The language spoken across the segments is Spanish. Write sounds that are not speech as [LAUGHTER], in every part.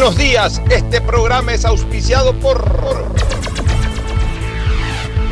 Buenos días, este programa es auspiciado por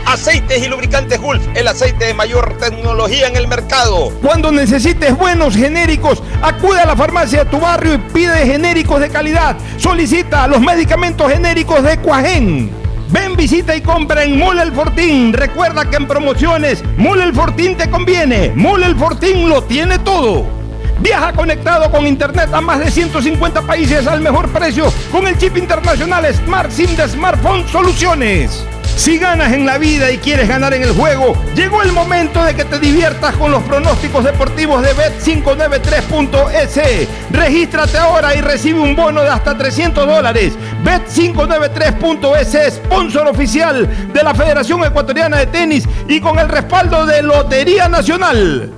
Aceites y lubricantes Gulf, el aceite de mayor tecnología en el mercado. Cuando necesites buenos genéricos, acude a la farmacia de tu barrio y pide genéricos de calidad. Solicita los medicamentos genéricos de Cuajén. Ven, visita y compra en Mole El Fortín. Recuerda que en promociones, Mole El Fortín te conviene. Mole El Fortín lo tiene todo. Viaja conectado con internet a más de 150 países al mejor precio con el chip internacional Smart SIM de Smartphone Soluciones. Si ganas en la vida y quieres ganar en el juego, llegó el momento de que te diviertas con los pronósticos deportivos de Bet593.es. Regístrate ahora y recibe un bono de hasta 300 dólares. Bet593.es, sponsor oficial de la Federación Ecuatoriana de Tenis y con el respaldo de Lotería Nacional.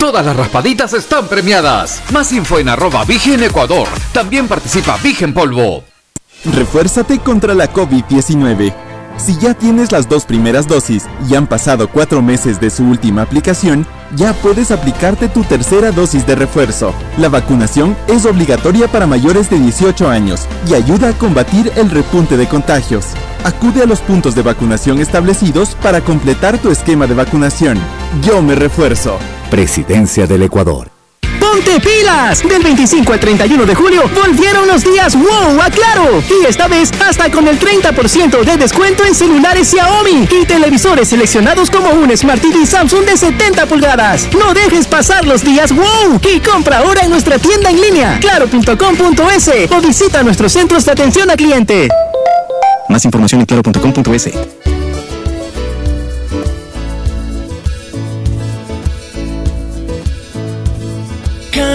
Todas las raspaditas están premiadas. Más info en arroba Vigen Ecuador. También participa Vigen Polvo. Refuérzate contra la COVID-19. Si ya tienes las dos primeras dosis y han pasado cuatro meses de su última aplicación, ya puedes aplicarte tu tercera dosis de refuerzo. La vacunación es obligatoria para mayores de 18 años y ayuda a combatir el repunte de contagios. Acude a los puntos de vacunación establecidos para completar tu esquema de vacunación. Yo me refuerzo. Presidencia del Ecuador. ¡Ponte pilas! Del 25 al 31 de julio volvieron los días wow a Claro. Y esta vez hasta con el 30% de descuento en celulares Xiaomi y televisores seleccionados como un Smart TV Samsung de 70 pulgadas. No dejes pasar los días wow y compra ahora en nuestra tienda en línea claro.com.es o visita nuestros centros de atención a cliente. Más información en claro.com.es.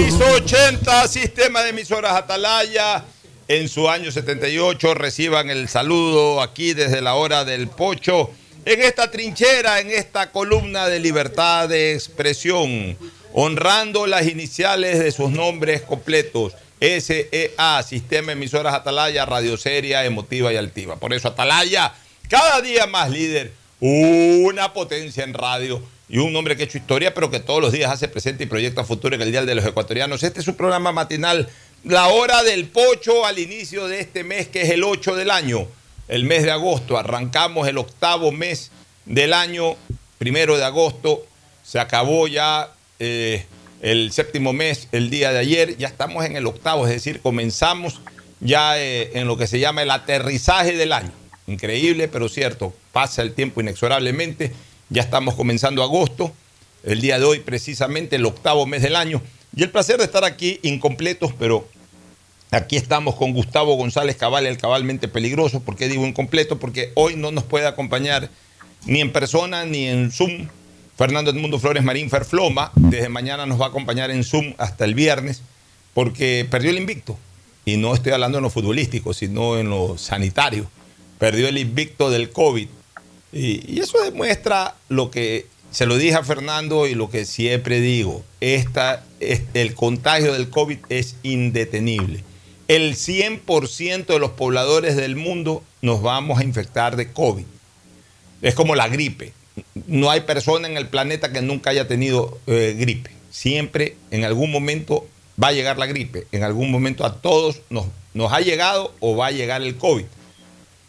Ley 80, Sistema de Emisoras Atalaya. En su año 78 reciban el saludo aquí desde la hora del pocho. En esta trinchera, en esta columna de libertad de expresión. honrando las iniciales de sus nombres completos. SEA, Sistema Emisoras Atalaya, Radio Seria, Emotiva y Altiva. Por eso Atalaya, cada día más líder, una potencia en radio y un hombre que ha hecho historia, pero que todos los días hace presente y proyecta futuro en el Día de los Ecuatorianos. Este es su programa matinal, La Hora del Pocho, al inicio de este mes, que es el 8 del año, el mes de agosto. Arrancamos el octavo mes del año, primero de agosto. Se acabó ya eh, el séptimo mes el día de ayer. Ya estamos en el octavo, es decir, comenzamos ya eh, en lo que se llama el aterrizaje del año. Increíble, pero cierto. Pasa el tiempo inexorablemente ya estamos comenzando agosto, el día de hoy precisamente el octavo mes del año. Y el placer de estar aquí, incompletos, pero aquí estamos con Gustavo González Cabal, el cabalmente peligroso. ¿Por qué digo incompleto? Porque hoy no nos puede acompañar ni en persona ni en Zoom. Fernando Edmundo Flores Marín Ferfloma, desde mañana nos va a acompañar en Zoom hasta el viernes, porque perdió el invicto. Y no estoy hablando en lo futbolístico, sino en lo sanitario. Perdió el invicto del COVID y, eso demuestra lo que se lo dije a Fernando y lo que siempre digo, esta, el contagio del COVID es indetenible. El 100% de los pobladores del mundo nos vamos a infectar de COVID. Es como la gripe. No hay persona en el planeta que nunca haya tenido eh, gripe. Siempre, en algún momento, va a llegar la gripe. En algún momento a todos nos, nos ha llegado o va a llegar el COVID.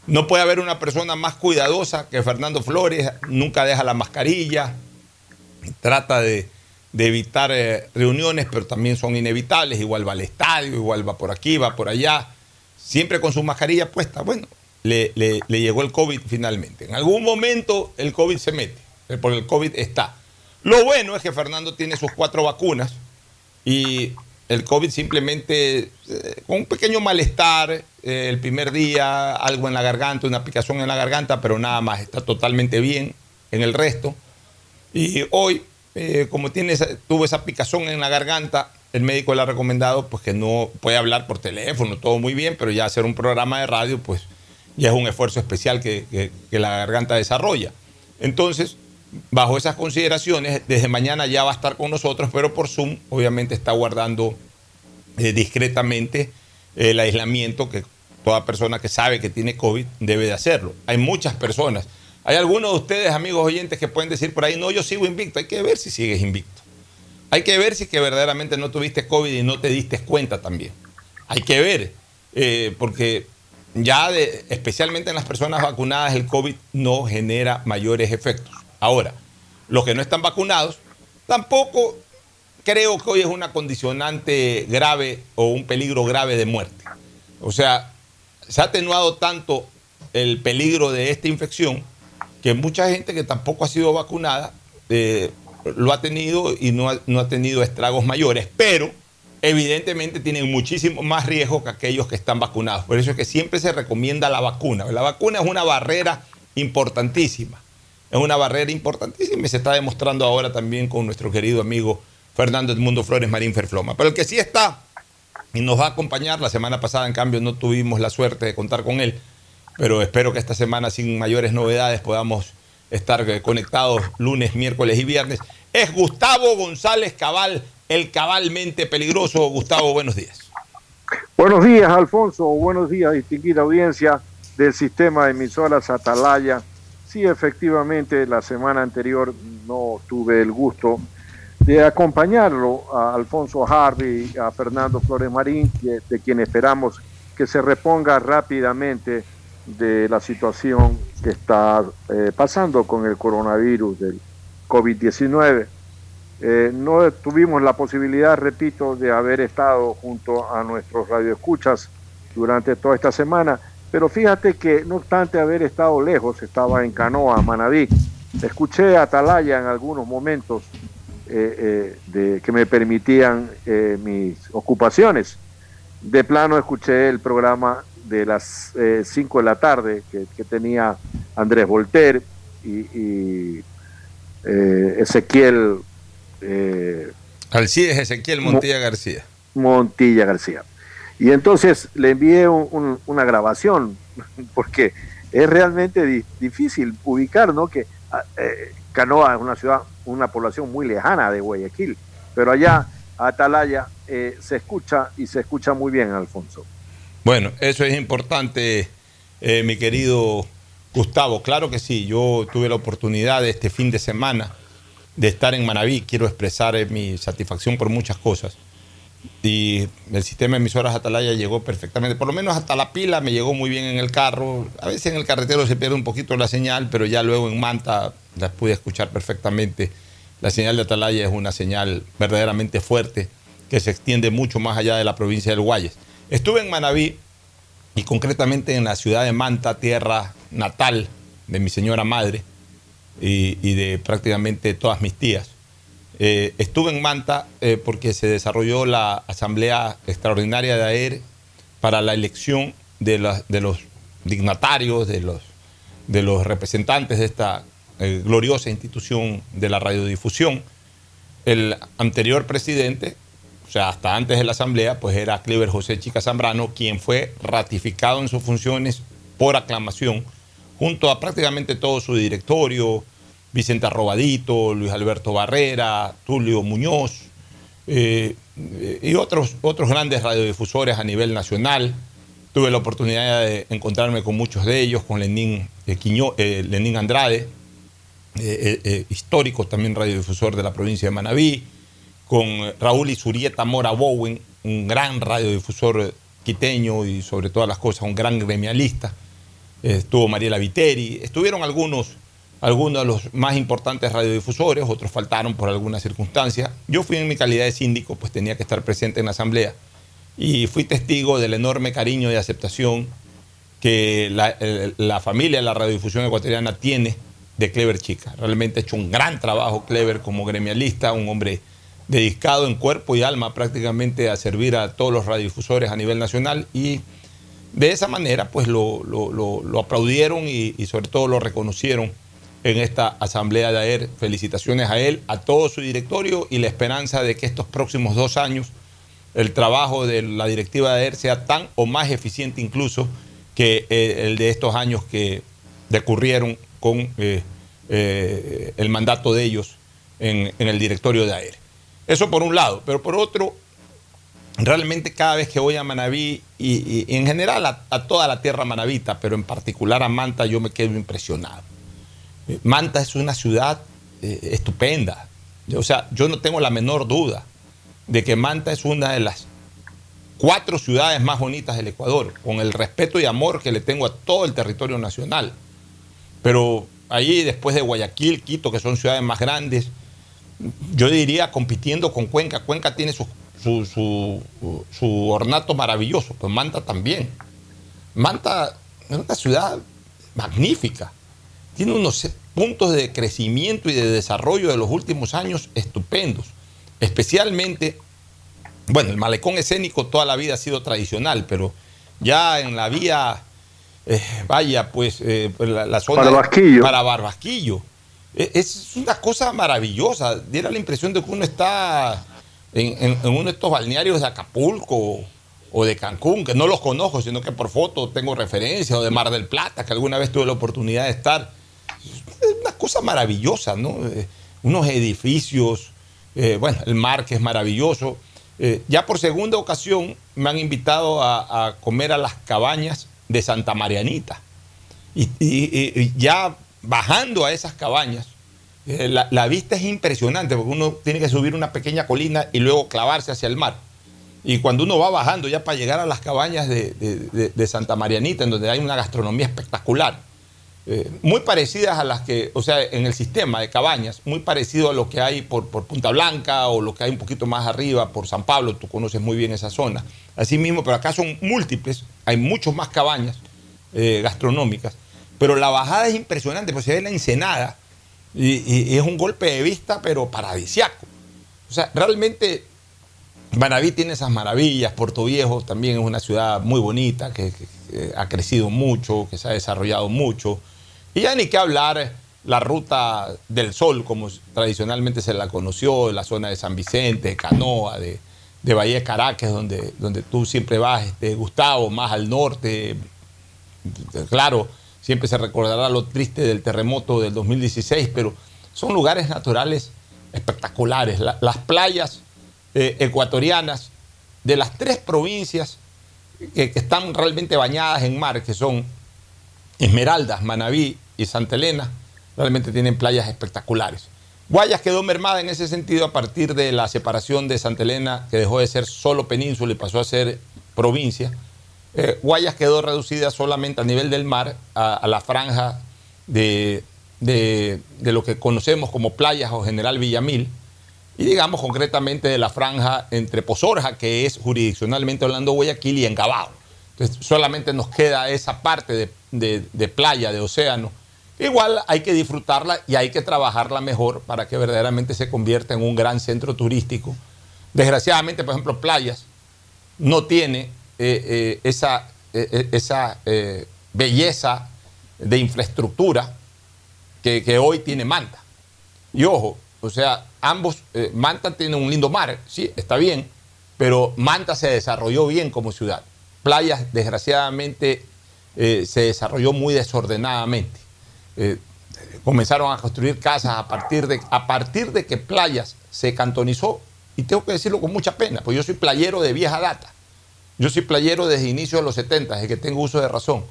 No puede haber una persona más cuidadosa que Fernando Flores, nunca deja la mascarilla, trata de, evitar eh, reuniones, pero también son inevitables, igual va al estadio, igual va por aquí, va por allá, siempre con su mascarilla puesta. Bueno, le, llegó el COVID finalmente. En algún momento el COVID se mete, eh, porque el COVID está. Lo bueno es que Fernando tiene sus cuatro vacunas y el COVID simplemente eh, con un pequeño malestar eh, el primer día, algo en la garganta, una picación en la garganta, pero nada más, está totalmente bien en el resto. Y hoy, eh, como tiene tuvo esa picazón en la garganta, el médico le ha recomendado pues, que no puede hablar por teléfono, todo muy bien, pero ya hacer un programa de radio, pues ya es un esfuerzo especial que la garganta desarrolla. Entonces, bajo esas consideraciones, desde mañana ya va a estar con nosotros, pero por Zoom obviamente está guardando eh, discretamente el aislamiento que toda persona que sabe que tiene COVID debe de hacerlo. Hay muchas personas. Hay algunos de ustedes, amigos oyentes, que pueden decir por ahí, no, yo sigo invicto. Hay que ver si sigues invicto. Hay que ver si que verdaderamente no tuviste COVID y no te diste cuenta también. Hay que ver, eh, porque ya especialmente en las personas vacunadas el COVID no genera mayores efectos. Ahora, los que no están vacunados, tampoco creo que hoy es una condicionante grave o un peligro grave de muerte. O sea, se ha atenuado tanto el peligro de esta infección que mucha gente que tampoco ha sido vacunada eh, lo ha tenido y no ha, no ha tenido estragos mayores, pero evidentemente tienen muchísimo más riesgo que aquellos que están vacunados. Por eso es que siempre se recomienda la vacuna. La vacuna es una barrera importantísima es una barrera importantísima y se está demostrando ahora también con nuestro querido amigo Fernando Edmundo Flores Marín Ferfloma. Pero el que sí está y nos va a acompañar, la semana pasada en cambio no tuvimos la suerte de contar con él, pero espero que esta semana sin mayores novedades podamos estar conectados lunes, miércoles y viernes. Es Gustavo González Cabal, el cabalmente peligroso. Gustavo, buenos días. Buenos días, Alfonso. Buenos días, distinguida audiencia del sistema de emisoras Atalaya Sí, efectivamente, la semana anterior no tuve el gusto de acompañarlo a Alfonso Harvey, a Fernando Flores Marín, de quien esperamos que se reponga rápidamente de la situación que está eh, pasando con el coronavirus del COVID-19. Eh, no tuvimos la posibilidad, repito, de haber estado junto a nuestros radioescuchas durante toda esta semana, pero fíjate que no obstante haber estado lejos, estaba en Canoa, Manaví. Escuché a Atalaya en algunos momentos eh, eh, de, que me permitían eh, mis ocupaciones. De plano escuché el programa de las 5 de la tarde que, tenía Andrés Volter y, Ezequiel. Alcides Ezequiel Montilla García. Montilla García. Y entonces le envié una grabación, [LAUGHS] porque es realmente difícil ubicar, ¿no? Que ah, eh, Canoa es una ciudad, una población muy lejana de Guayaquil. pero allá, Atalaya, eh, se escucha y se escucha muy bien, Alfonso. Bueno, eso es importante, eh, mi querido Gustavo. Claro que sí, yo tuve la oportunidad este fin de semana de estar en Manabí. Quiero expresar eh, mi satisfacción por muchas cosas. Y el sistema de emisoras Atalaya llegó perfectamente, por lo menos hasta la pila me llegó muy bien en el carro. A veces en el carretero se pierde un poquito la señal, pero ya luego en Manta las pude escuchar perfectamente. La señal de Atalaya es una señal verdaderamente fuerte que se extiende mucho más allá de la provincia del Guayas. Estuve en Manabí y concretamente en la ciudad de Manta, tierra natal de mi señora madre y, y de prácticamente todas mis tías. Eh, estuve en Manta eh, porque se desarrolló la asamblea extraordinaria de AER para la elección de, la- de los dignatarios, de los, de los representantes de esta eh, gloriosa institución de la radiodifusión. El anterior presidente, o sea, hasta antes de la asamblea, pues era Clever José Chica Zambrano, quien fue ratificado en sus funciones por aclamación, junto a prácticamente todo su directorio, Vicente Arrobadito, Luis Alberto Barrera, Tulio Muñoz, eh, y otros, otros grandes radiodifusores a nivel nacional. Tuve la oportunidad de encontrarme con muchos de ellos, con Lenín, eh, Quiñó- eh, Lenín Andrade, eh, eh, eh, histórico también radiodifusor de la provincia de Manabí, con eh, Raúl Isurieta Mora Bowen, un gran radiodifusor eh, quiteño y sobre todas las cosas un gran gremialista. Estuvo Mariela Viteri, estuvieron algunos, algunos de los más importantes radiodifusores, otros faltaron por alguna circunstancia. Yo fui en mi calidad de síndico, pues tenía que estar presente en la asamblea y fui testigo del enorme cariño y aceptación que la, la familia de la radiodifusión ecuatoriana tiene de Clever Chica. Realmente ha hecho un gran trabajo Clever como gremialista, un hombre dedicado en cuerpo y alma prácticamente a servir a todos los radiodifusores a nivel nacional y de esa manera pues lo, lo- lo- aplaudieron y, sobre todo lo reconocieron en esta asamblea de AER. Felicitaciones a él, a todo su directorio y la esperanza de que estos próximos dos años el trabajo de la directiva de AER sea tan o más eficiente incluso que eh, el de estos años que decurrieron con eh, eh, el mandato de ellos en, en el directorio de AER. Eso por un lado, pero por otro, realmente cada vez que voy a Manabí y, en general a, toda la tierra manabita, pero en particular a Manta, yo me quedo impresionado. Eh, Manta es una ciudad estupenda. O sea, yo no tengo la menor duda de que Manta es una de las cuatro ciudades más bonitas del Ecuador, con el respeto y amor que le tengo a todo el territorio nacional. Pero ahí, después de Guayaquil, Quito, que son ciudades más grandes, yo diría compitiendo con Cuenca. Cuenca tiene su, su, ornato maravilloso, pues Manta también. Manta es una ciudad magnífica. Tiene unos puntos de crecimiento y de desarrollo de los últimos años estupendos. Especialmente, bueno, el malecón escénico toda la vida ha sido tradicional, pero ya en la vía, eh, vaya, pues eh, la, la zona... Barbasquillo. Para Barbasquillo. Eh, Es una cosa maravillosa. Diera la impresión de que uno está en, en- en uno de estos balnearios de Acapulco o de Cancún, que no los conozco, sino que por foto tengo referencia, o de Mar del Plata, que alguna vez tuve la oportunidad de estar. Es una cosa maravillosa, ¿no? Eh, unos edificios, eh, bueno, el mar que es maravilloso. Eh, ya por segunda ocasión me han invitado a, a comer a las cabañas de Santa Marianita. Y, ya bajando a esas cabañas, eh, la, la vista es impresionante porque uno tiene que subir una pequeña colina y luego clavarse hacia el mar. Y cuando uno va bajando ya para llegar a las cabañas de, de- de- de Santa Marianita, en donde hay una gastronomía espectacular, eh, muy parecidas a las que, o sea, en el sistema de cabañas, muy parecido a lo que hay por, Punta Blanca o lo que hay un poquito más arriba por San Pablo, tú conoces muy bien esa zona. Así mismo, pero acá son múltiples, hay muchos más cabañas eh, gastronómicas, pero la bajada es impresionante, pues se ve la ensenada y, es un golpe de vista, pero paradisiaco. O sea, realmente Manaví tiene esas maravillas, Puerto Viejo también es una ciudad muy bonita, que ha crecido mucho, que se ha desarrollado mucho. Y ya ni qué hablar la ruta del sol, como tradicionalmente se la conoció, la zona de San Vicente, de Canoa, de, de Bahía de Caracas, donde, donde tú siempre vas, este, Gustavo, más al norte. Claro, siempre se recordará lo triste del terremoto del 2016, pero son lugares naturales espectaculares. La- las playas eh, ecuatorianas de las tres provincias que están realmente bañadas en mar, que son Esmeraldas, Manabí y Santa Elena, realmente tienen playas espectaculares. Guayas quedó mermada en ese sentido a partir de la separación de Santa Elena, que dejó de ser solo península y pasó a ser provincia. Eh, Guayas quedó reducida solamente a nivel del mar, a, la franja de, de- de lo que conocemos como playas o General Villamil, y digamos concretamente de la franja entre Pozorja, que es jurisdiccionalmente hablando Guayaquil, y Engabao. Entonces solamente nos queda esa parte de, de- playa, de océano. Igual hay que disfrutarla y hay que trabajarla mejor para que verdaderamente se convierta en un gran centro turístico. Desgraciadamente, por ejemplo, playas no tiene eh, eh, esa, eh, esa belleza de infraestructura que, que hoy tiene Manta. Y ojo, o sea, ambos, Manta tiene un lindo mar, sí, está bien, pero Manta se desarrolló bien como ciudad. Playas, desgraciadamente, eh, se desarrolló muy desordenadamente. Eh, comenzaron a construir casas a partir, de, a partir de que Playas se cantonizó, y tengo que decirlo con mucha pena, pues yo soy playero de vieja data. Yo soy playero desde inicio de los 70, desde que tengo uso de razón.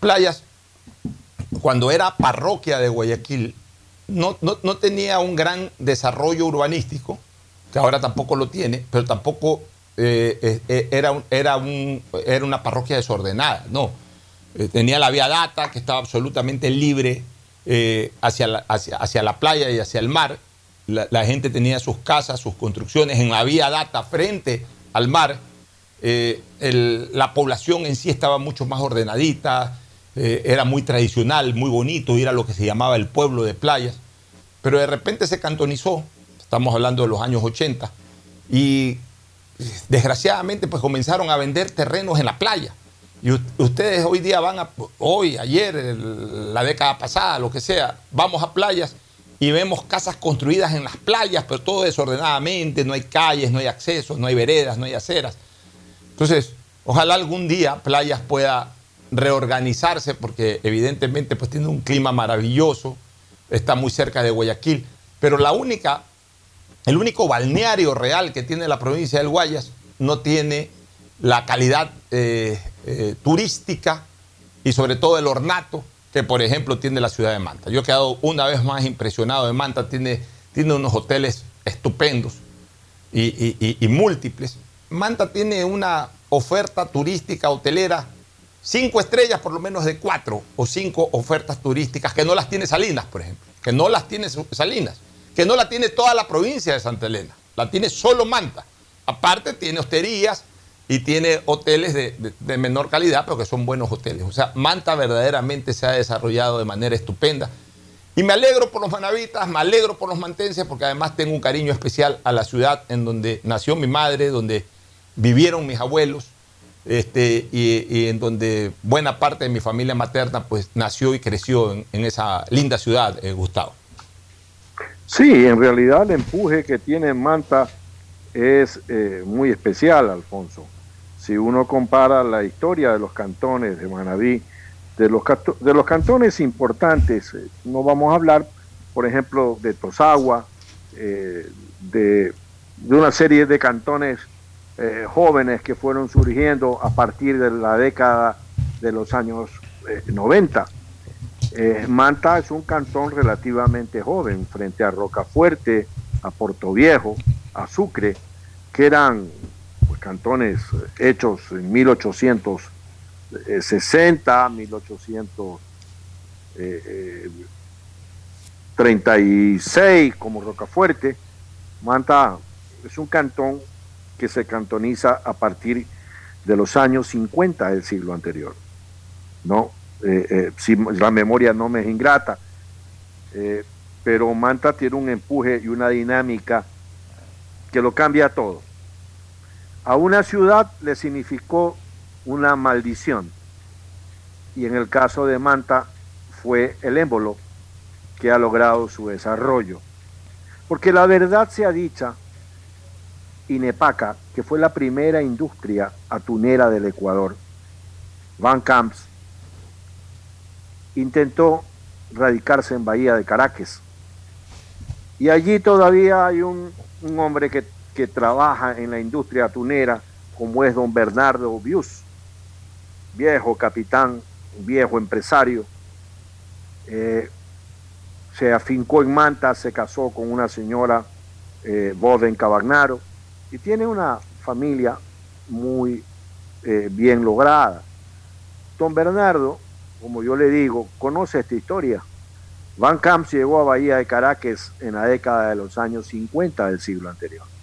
Playas, cuando era parroquia de Guayaquil, no, no- no tenía un gran desarrollo urbanístico, que ahora tampoco lo tiene, pero tampoco eh, era, un- era, un- era una parroquia desordenada, no. Eh, tenía la vía data, que estaba absolutamente libre eh, hacia, la, hacia, hacia la playa y hacia el mar. La, gente tenía sus casas, sus construcciones en la vía data frente al mar. Eh, la población en sí estaba mucho más ordenadita, era muy tradicional, muy bonito, era lo que se llamaba el pueblo de playas, pero de repente se cantonizó, estamos hablando de los años 80, y desgraciadamente pues comenzaron a vender terrenos en la playa. Y ustedes hoy día van a, hoy, ayer, la década pasada, lo que sea, vamos a playas y vemos casas construidas en las playas, pero todo desordenadamente, no hay calles, no hay accesos, no hay veredas, no hay aceras. Entonces, ojalá algún día Playas pueda reorganizarse porque evidentemente pues tiene un clima maravilloso, está muy cerca de Guayaquil, pero la única, el único balneario real que tiene la provincia del Guayas no tiene la calidad eh, eh, turística y sobre todo el ornato que por ejemplo tiene la ciudad de Manta. Yo he quedado una vez más impresionado de Manta, tiene, tiene unos hoteles estupendos y, y- múltiples. Manta tiene una oferta turística hotelera, cinco estrellas por lo menos de cuatro o cinco ofertas turísticas que no las tiene Salinas, por ejemplo, que no las tiene Salinas, que no la tiene toda la provincia de Santa Elena, la tiene solo Manta. Aparte tiene hosterías y tiene hoteles de, menor calidad, pero que son buenos hoteles. O sea, Manta verdaderamente se ha desarrollado de manera estupenda. Y me alegro por los manavitas, me alegro por los mantenses, porque además tengo un cariño especial a la ciudad en donde nació mi madre, donde vivieron mis abuelos, este, y, en donde buena parte de mi familia materna pues nació y creció en, en esa linda ciudad, eh, Gustavo. Sí, en realidad el empuje que tiene Manta es eh, muy especial, Alfonso. Si uno compara la historia de los cantones de Manabí, de los, de los cantones importantes, eh, no vamos a hablar, por ejemplo, de Tosagua, eh, de, de una serie de cantones eh, jóvenes que fueron surgiendo a partir de la década de los años eh, 90. Eh, Manta es un cantón relativamente joven frente a Rocafuerte, a Portoviejo, a Sucre, que eran cantones hechos en 1860, 1836, como Rocafuerte. Manta es un cantón que se cantoniza a partir de los años 50 del siglo anterior. ¿no? Eh, eh, si la memoria no me es ingrata. Eh, pero Manta tiene un empuje y una dinámica que lo cambia todo. A una ciudad le significó una maldición. Y en el caso de Manta fue el émbolo que ha logrado su desarrollo. Porque la verdad sea dicha, Inepaca, que fue la primera industria atunera del Ecuador, Van Camps, intentó radicarse en Bahía de Caracas. Y allí todavía hay un, un hombre que que trabaja en la industria atunera, como es don Bernardo Bius, viejo capitán, viejo empresario. Eh, se afincó en Manta, se casó con una señora eh, Boden Cabagnaro y tiene una familia muy eh, bien lograda. Don Bernardo, como yo le digo, conoce esta historia. Van Camps llegó a Bahía de Caracas en la década de los años 50 del siglo anterior.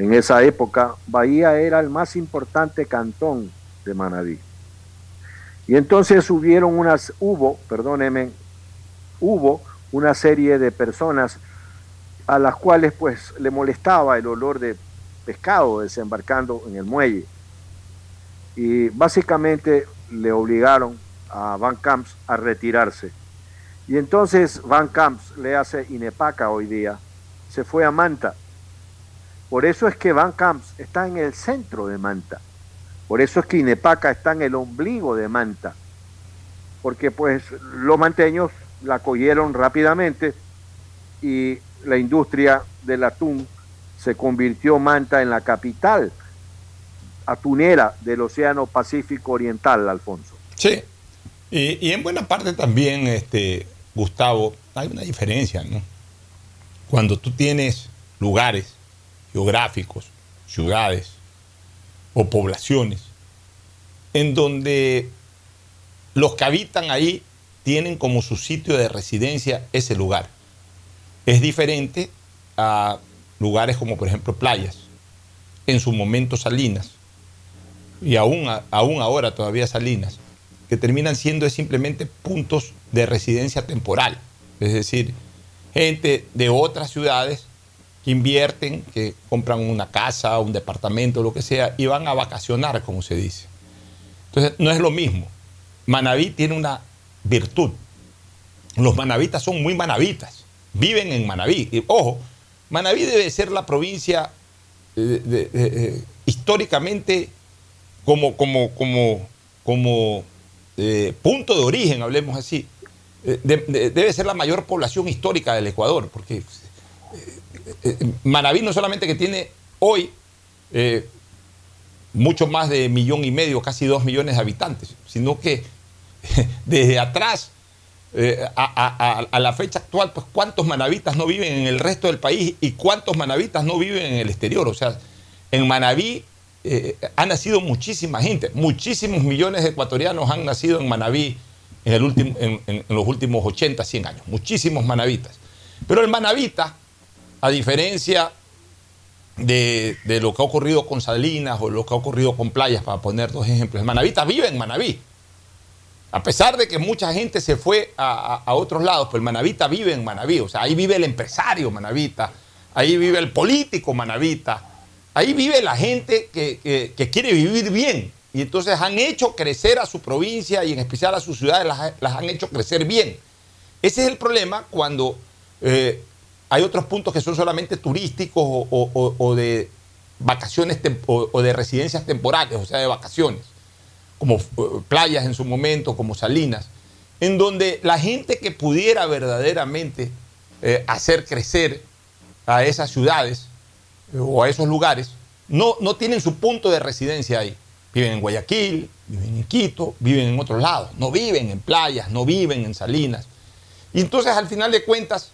En esa época, Bahía era el más importante cantón de Manabí. Y entonces hubieron unas, hubo, perdónenme, hubo una serie de personas a las cuales pues le molestaba el olor de pescado desembarcando en el muelle. Y básicamente le obligaron a Van Camps a retirarse. Y entonces Van Camps le hace Inepaca hoy día, se fue a Manta. Por eso es que Van Camps está en el centro de Manta. Por eso es que Inepaca está en el ombligo de Manta. Porque pues los manteños la cogieron rápidamente y la industria del atún se convirtió Manta en la capital atunera del Océano Pacífico Oriental, Alfonso. Sí, y, en buena parte también, este, Gustavo, hay una diferencia, ¿no? Cuando tú tienes lugares geográficos, ciudades o poblaciones, en donde los que habitan ahí tienen como su sitio de residencia ese lugar. Es diferente a lugares como por ejemplo playas, en su momento salinas, y aún, aún ahora todavía salinas, que terminan siendo simplemente puntos de residencia temporal. Es decir, gente de otras ciudades que invierten, que compran una casa, un departamento, lo que sea, y van a vacacionar, como se dice. Entonces, no es lo mismo. Manabí tiene una virtud. Los manavitas son muy manavitas, viven en Manabí. Y, ojo, Manabí debe ser la provincia eh, eh, históricamente como, como, como, como eh, punto de origen, hablemos así. debe ser la mayor población histórica del Ecuador, porque Manabí no solamente que tiene hoy mucho más de millón y medio, casi dos millones de habitantes, sino que [LAUGHS] desde atrás eh, a, la fecha actual, pues cuántos manavitas no viven en el resto del país y cuántos manavitas no viven en el exterior. O sea, en Manabí eh, ha nacido muchísima gente, muchísimos millones de ecuatorianos han nacido en Manabí en, los últimos 80, 100 años, muchísimos manavitas. Pero el manavita, a diferencia de, de, lo que ha ocurrido con Salinas o lo que ha ocurrido con Playas, para poner dos ejemplos, el manavita vive en Manabí. A pesar de que mucha gente se fue a, otros lados, pues el manavita vive en Manabí, o sea, ahí vive el empresario manavita, ahí vive el político manavita, ahí vive la gente que, quiere vivir bien. Y entonces han hecho crecer a su provincia y en especial a sus ciudades, las, han hecho crecer bien. Ese es el problema cuando eh, hay otros puntos que son solamente turísticos o, de vacaciones o de residencias temporales, o sea, de vacaciones como eh, playas en su momento, como Salinas, en donde la gente que pudiera verdaderamente eh, hacer crecer a esas ciudades eh, o a esos lugares, no, no tienen su punto de residencia ahí. Viven en Guayaquil, viven en Quito, viven en otros lados, no viven en playas, no viven en Salinas. Y entonces al final de cuentas,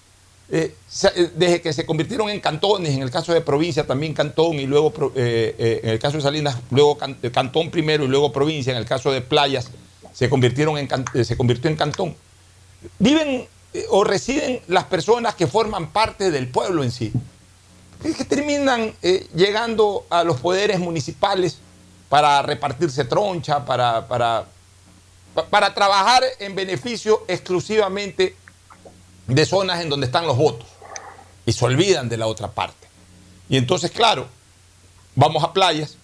eh, eh, desde que se convirtieron en cantones, en el caso de provincia también cantón y luego eh, en el caso de Salinas, luego cantón primero y luego provincia, en el caso de playas se, convirtieron en, se convirtió en cantón. Viven o residen las personas que forman parte del pueblo en sí, que terminan llegando a los poderes municipales para repartirse troncha, para, para, para trabajar en beneficio exclusivamente de zonas en donde están los votos y se olvidan de la otra parte. Y entonces, claro, vamos a playas.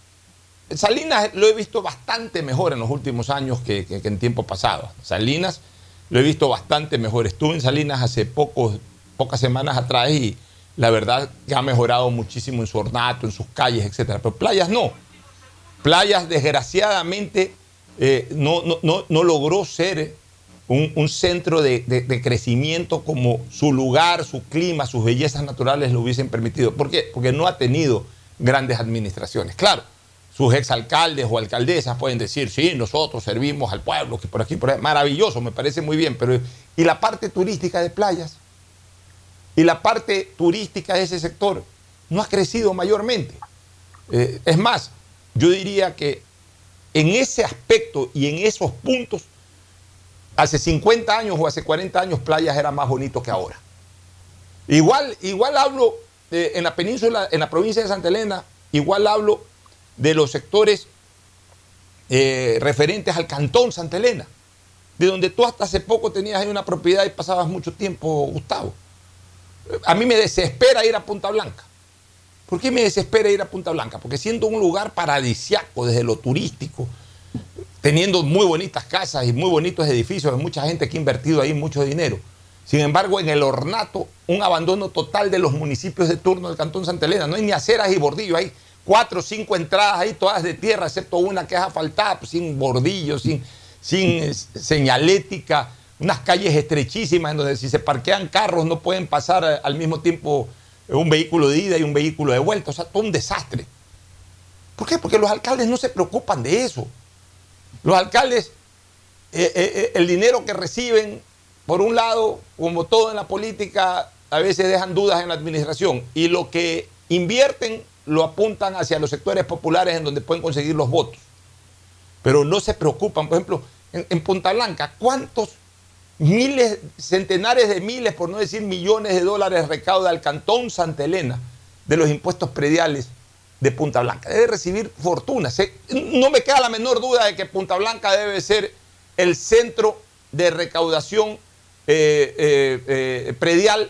Salinas lo he visto bastante mejor en los últimos años que, en tiempo pasado. Salinas lo he visto bastante mejor. Estuve en Salinas hace pocos, pocas semanas atrás y la verdad que ha mejorado muchísimo en su ornato, en sus calles, etc. Pero playas no. Playas, desgraciadamente, eh, no, no, no, logró ser un, centro de, crecimiento como su lugar, su clima, sus bellezas naturales lo hubiesen permitido. ¿Por qué? Porque no ha tenido grandes administraciones. Claro, sus exalcaldes o alcaldesas pueden decir, sí, nosotros servimos al pueblo, que por aquí, por. Maravilloso, me parece muy bien, pero ¿y la parte turística de playas? ¿Y la parte turística de ese sector? No ha crecido mayormente. Eh, es más, yo diría que en ese aspecto y en esos puntos, hace 50 años o hace 40 años, playas era más bonito que ahora. Igual, igual hablo en la península, en la provincia de Santa Elena, igual hablo de los sectores eh, referentes al cantón Santa Elena, de donde tú hasta hace poco tenías ahí una propiedad y pasabas mucho tiempo, Gustavo. A mí me desespera ir a Punta Blanca. ¿Por qué me desespera ir a Punta Blanca? Porque siendo un lugar paradisiaco desde lo turístico, teniendo muy bonitas casas y muy bonitos edificios, hay mucha gente que ha invertido ahí mucho dinero. Sin embargo, en el ornato, un abandono total de los municipios de turno del Cantón Santa Elena. No hay ni aceras y bordillos, hay cuatro o cinco entradas ahí, todas de tierra, excepto una que es asfaltada, pues, sin bordillos, sin, sin eh, señalética, unas calles estrechísimas en donde si se parquean carros no pueden pasar eh, al mismo tiempo eh, un vehículo de ida y un vehículo de vuelta. O sea, todo un desastre. ¿Por qué? Porque los alcaldes no se preocupan de eso. Los alcaldes, eh, eh, eh, el dinero que reciben, por un lado, como todo en la política, a veces dejan dudas en la administración. Y lo que invierten lo apuntan hacia los sectores populares en donde pueden conseguir los votos. Pero no se preocupan. Por ejemplo, en, en Punta Blanca, ¿cuántos miles, centenares de miles, por no decir millones de dólares recauda el Cantón Santa Elena de los impuestos prediales de Punta Blanca? Debe recibir fortunas. Se- No me queda la menor duda de que Punta Blanca debe ser el centro de recaudación eh, eh, eh, predial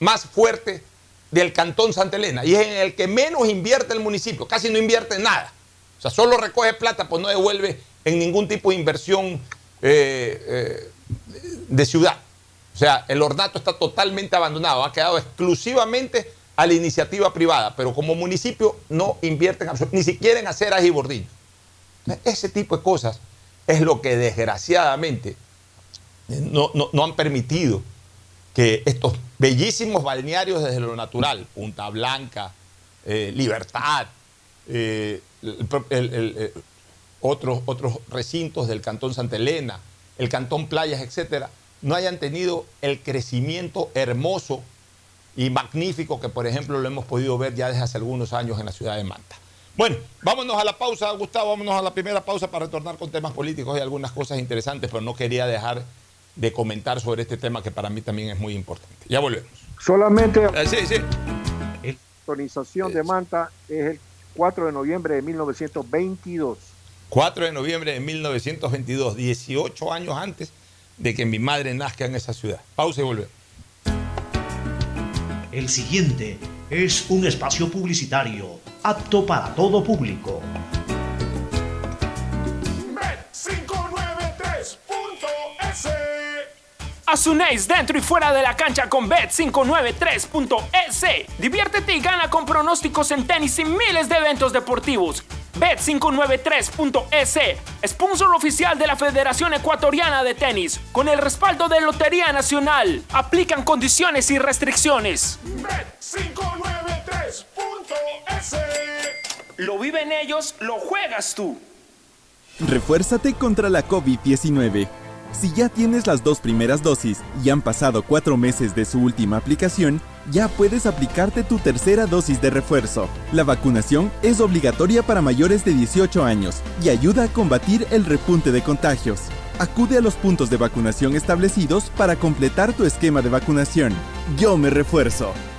más fuerte del Cantón Santa Elena y es en el que menos invierte el municipio, casi no invierte nada. O sea, solo recoge plata, pues no devuelve en ningún tipo de inversión eh, eh, de ciudad. O sea, el ornato está totalmente abandonado, ha quedado exclusivamente a la iniciativa privada, pero como municipio no invierten ni siquiera en aceras y. Ese tipo de cosas es lo que desgraciadamente eh, no, no- han permitido que estos bellísimos balnearios desde lo natural, Punta Blanca, eh, Libertad, eh, otros, otros recintos del Cantón Santa Elena, el Cantón Playas, etcétera, no hayan tenido el crecimiento hermoso y magnífico que, por ejemplo, lo hemos podido ver ya desde hace algunos años en la ciudad de Manta. Bueno, vámonos a la pausa, Gustavo, vámonos a la primera pausa para retornar con temas políticos y algunas cosas interesantes, pero no quería dejar de comentar sobre este tema que para mí también es muy importante. Ya volvemos. Solamente Eh, sí, sí. la autorización de Manta es el 4 de noviembre de 1922. 4 de noviembre de 1922, 18 años antes de que mi madre nazca en esa ciudad. Pausa y volvemos. El siguiente es un espacio publicitario apto para todo público. Bet593.es Asunéis dentro y fuera de la cancha con Bet593.es. Diviértete y gana con pronósticos en tenis y miles de eventos deportivos. Bet593.es, sponsor oficial de la Federación Ecuatoriana de Tenis, con el respaldo de Lotería Nacional. Aplican condiciones y restricciones. Bet593.es. Lo viven ellos, lo juegas tú. Refuérzate contra la COVID-19. Si ya tienes las dos primeras dosis y han pasado cuatro meses de su última aplicación, ya puedes aplicarte tu tercera dosis de refuerzo. La vacunación es obligatoria para mayores de 18 años y ayuda a combatir el repunte de contagios. Acude a los puntos de vacunación establecidos para completar tu esquema de vacunación. Yo me refuerzo.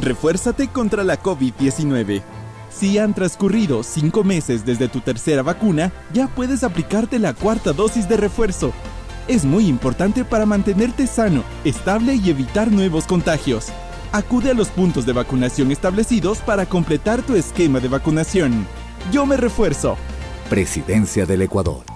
Refuérzate contra la COVID-19. Si han transcurrido cinco meses desde tu tercera vacuna, ya puedes aplicarte la cuarta dosis de refuerzo. Es muy importante para mantenerte sano, estable y evitar nuevos contagios. Acude a los puntos de vacunación establecidos para completar tu esquema de vacunación. Yo me refuerzo. Presidencia del Ecuador.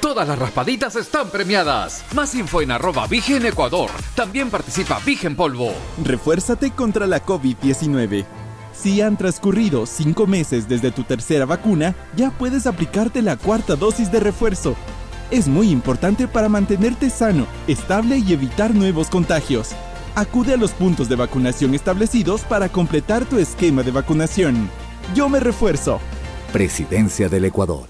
Todas las raspaditas están premiadas. Más info en arroba Vigen Ecuador. También participa Vigen Polvo. Refuérzate contra la COVID-19. Si han transcurrido cinco meses desde tu tercera vacuna, ya puedes aplicarte la cuarta dosis de refuerzo. Es muy importante para mantenerte sano, estable y evitar nuevos contagios. Acude a los puntos de vacunación establecidos para completar tu esquema de vacunación. Yo me refuerzo. Presidencia del Ecuador.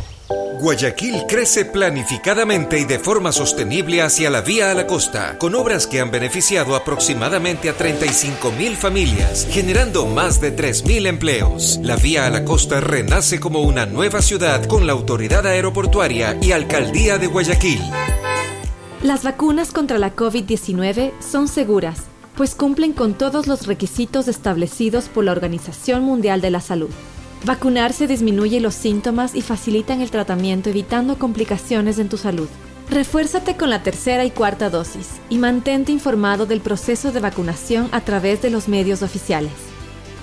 Guayaquil crece planificadamente y de forma sostenible hacia la vía a la costa, con obras que han beneficiado aproximadamente a 35 mil familias, generando más de 3 mil empleos. La vía a la costa renace como una nueva ciudad con la autoridad aeroportuaria y alcaldía de Guayaquil. Las vacunas contra la COVID-19 son seguras, pues cumplen con todos los requisitos establecidos por la Organización Mundial de la Salud. Vacunarse disminuye los síntomas y facilitan el tratamiento evitando complicaciones en tu salud. Refuérzate con la tercera y cuarta dosis y mantente informado del proceso de vacunación a través de los medios oficiales.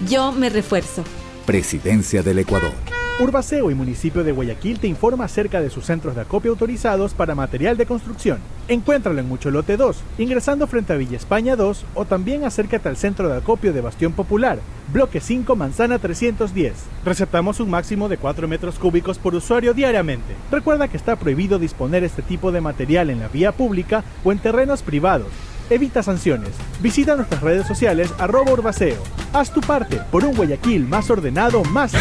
Yo me refuerzo. Presidencia del Ecuador. Urbaceo y municipio de Guayaquil te informa acerca de sus centros de acopio autorizados para material de construcción. Encuéntralo en Mucholote 2, ingresando frente a Villa España 2 o también acércate al centro de acopio de Bastión Popular, bloque 5, manzana 310. Receptamos un máximo de 4 metros cúbicos por usuario diariamente. Recuerda que está prohibido disponer este tipo de material en la vía pública o en terrenos privados. Evita sanciones. Visita nuestras redes sociales arroba urbaceo. Haz tu parte por un Guayaquil más ordenado, más... La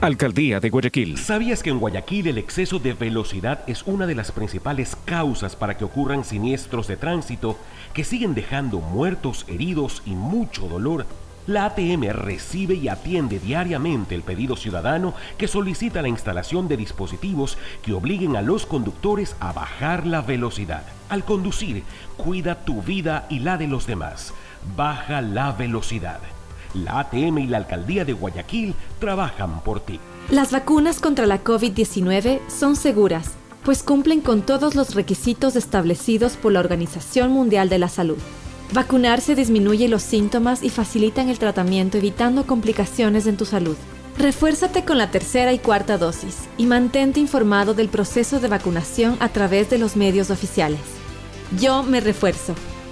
Alcaldía de Guayaquil. ¿Sabías que en Guayaquil el exceso de velocidad es una de las principales causas para que ocurran siniestros de tránsito que siguen dejando muertos, heridos y mucho dolor? La ATM recibe y atiende diariamente el pedido ciudadano que solicita la instalación de dispositivos que obliguen a los conductores a bajar la velocidad. Al conducir, cuida tu vida y la de los demás. Baja la velocidad. La ATM y la Alcaldía de Guayaquil trabajan por ti. Las vacunas contra la COVID-19 son seguras, pues cumplen con todos los requisitos establecidos por la Organización Mundial de la Salud. Vacunarse disminuye los síntomas y facilitan el tratamiento evitando complicaciones en tu salud. Refuérzate con la tercera y cuarta dosis y mantente informado del proceso de vacunación a través de los medios oficiales. Yo me refuerzo.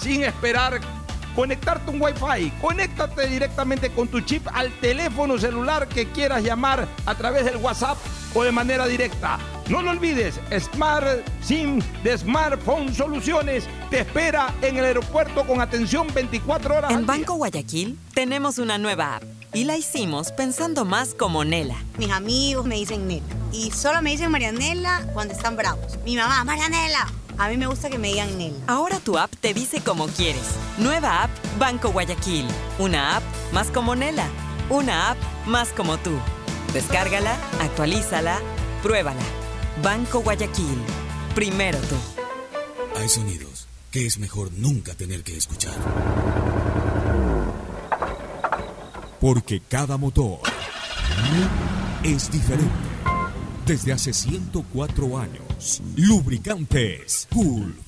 sin esperar conectarte un Wi-Fi. Conéctate directamente con tu chip al teléfono celular que quieras llamar a través del WhatsApp o de manera directa. No lo olvides, Smart SIM de Smartphone Soluciones te espera en el aeropuerto con atención 24 horas. En Banco Guayaquil tenemos una nueva app y la hicimos pensando más como Nela. Mis amigos me dicen Nela y solo me dicen Marianela cuando están bravos. Mi mamá, Marianela. A mí me gusta que me digan Nela. Ahora tu app te dice como quieres. Nueva app Banco Guayaquil. Una app más como Nela. Una app más como tú. Descárgala, actualízala, pruébala. Banco Guayaquil. Primero tú. Hay sonidos que es mejor nunca tener que escuchar. Porque cada motor es diferente. Desde hace 104 años, Lubricantes Gulf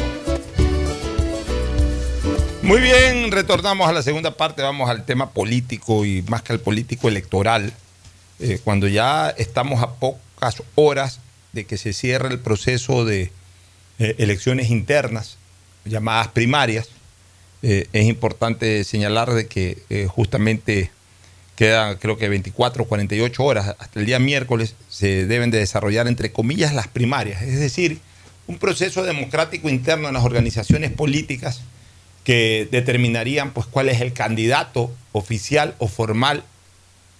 Muy bien, retornamos a la segunda parte, vamos al tema político y más que al político electoral. Eh, cuando ya estamos a pocas horas de que se cierre el proceso de eh, elecciones internas, llamadas primarias, eh, es importante señalar de que justamente quedan creo que 24 o 48 horas, hasta el día miércoles se deben de desarrollar entre comillas las primarias, es decir, un proceso democrático interno en las organizaciones políticas que determinarían pues cuál es el candidato oficial o formal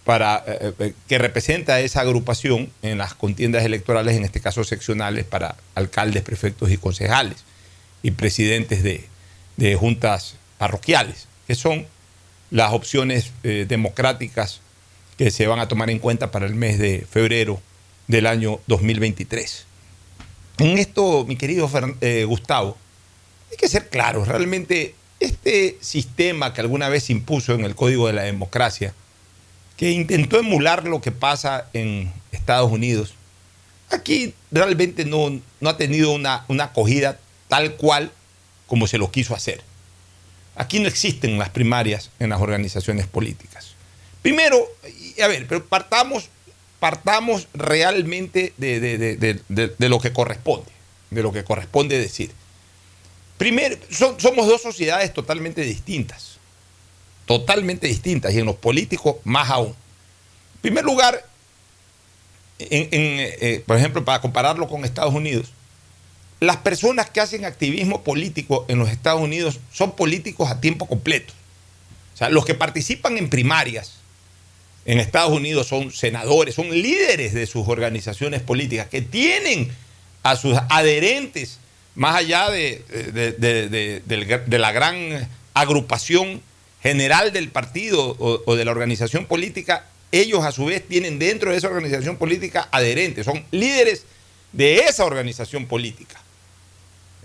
para eh, eh, que representa a esa agrupación en las contiendas electorales, en este caso seccionales, para alcaldes, prefectos y concejales y presidentes de, juntas parroquiales, que son las opciones eh, democráticas que se van a tomar en cuenta para el mes de febrero del año 2023. En esto, mi querido Gustavo, hay que ser claros, realmente este sistema que alguna vez impuso en el Código de la Democracia, que intentó emular lo que pasa en Estados Unidos, aquí realmente no, no ha tenido una, una acogida tal cual como se lo quiso hacer. Aquí no existen las primarias en las organizaciones políticas. Primero, a ver, pero partamos, partamos realmente de, de lo que corresponde, de lo que corresponde decir. Primero, somos dos sociedades totalmente distintas, totalmente distintas, y en los políticos más aún. En primer lugar, eh, por ejemplo, para compararlo con Estados Unidos, las personas que hacen activismo político en los Estados Unidos son políticos a tiempo completo. O sea, los que participan en primarias en Estados Unidos son senadores, son líderes de sus organizaciones políticas que tienen a sus adherentes más allá de, de, la gran agrupación general del partido o, de la organización política, ellos a su vez tienen dentro de esa organización política adherentes, son líderes de esa organización política.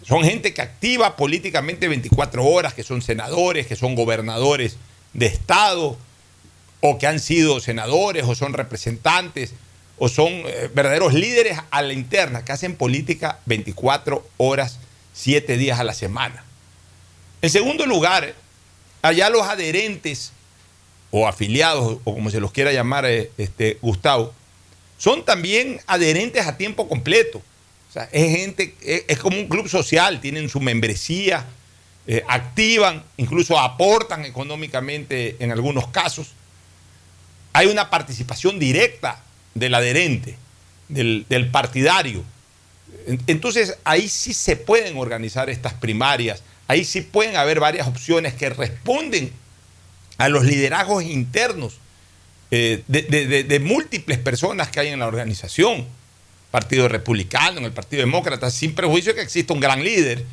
Son gente que activa políticamente 24 horas, que son senadores, que son gobernadores de Estado, o que han sido senadores, o son representantes, o son eh, verdaderos líderes a la interna que hacen política 24 horas, 7 días a la semana. En segundo lugar, allá los adherentes o afiliados, o como se los quiera llamar eh, este, Gustavo, son también adherentes a tiempo completo. O sea, es gente, es, como un club social, tienen su membresía, eh, activan, incluso aportan económicamente en algunos casos. Hay una participación directa del adherente, del, partidario. Entonces ahí sí se pueden organizar estas primarias, ahí sí pueden haber varias opciones que responden a los liderazgos internos eh, de, múltiples personas que hay en la organización. Partido Republicano, en el Partido Demócrata, sin prejuicio que existe un gran líder,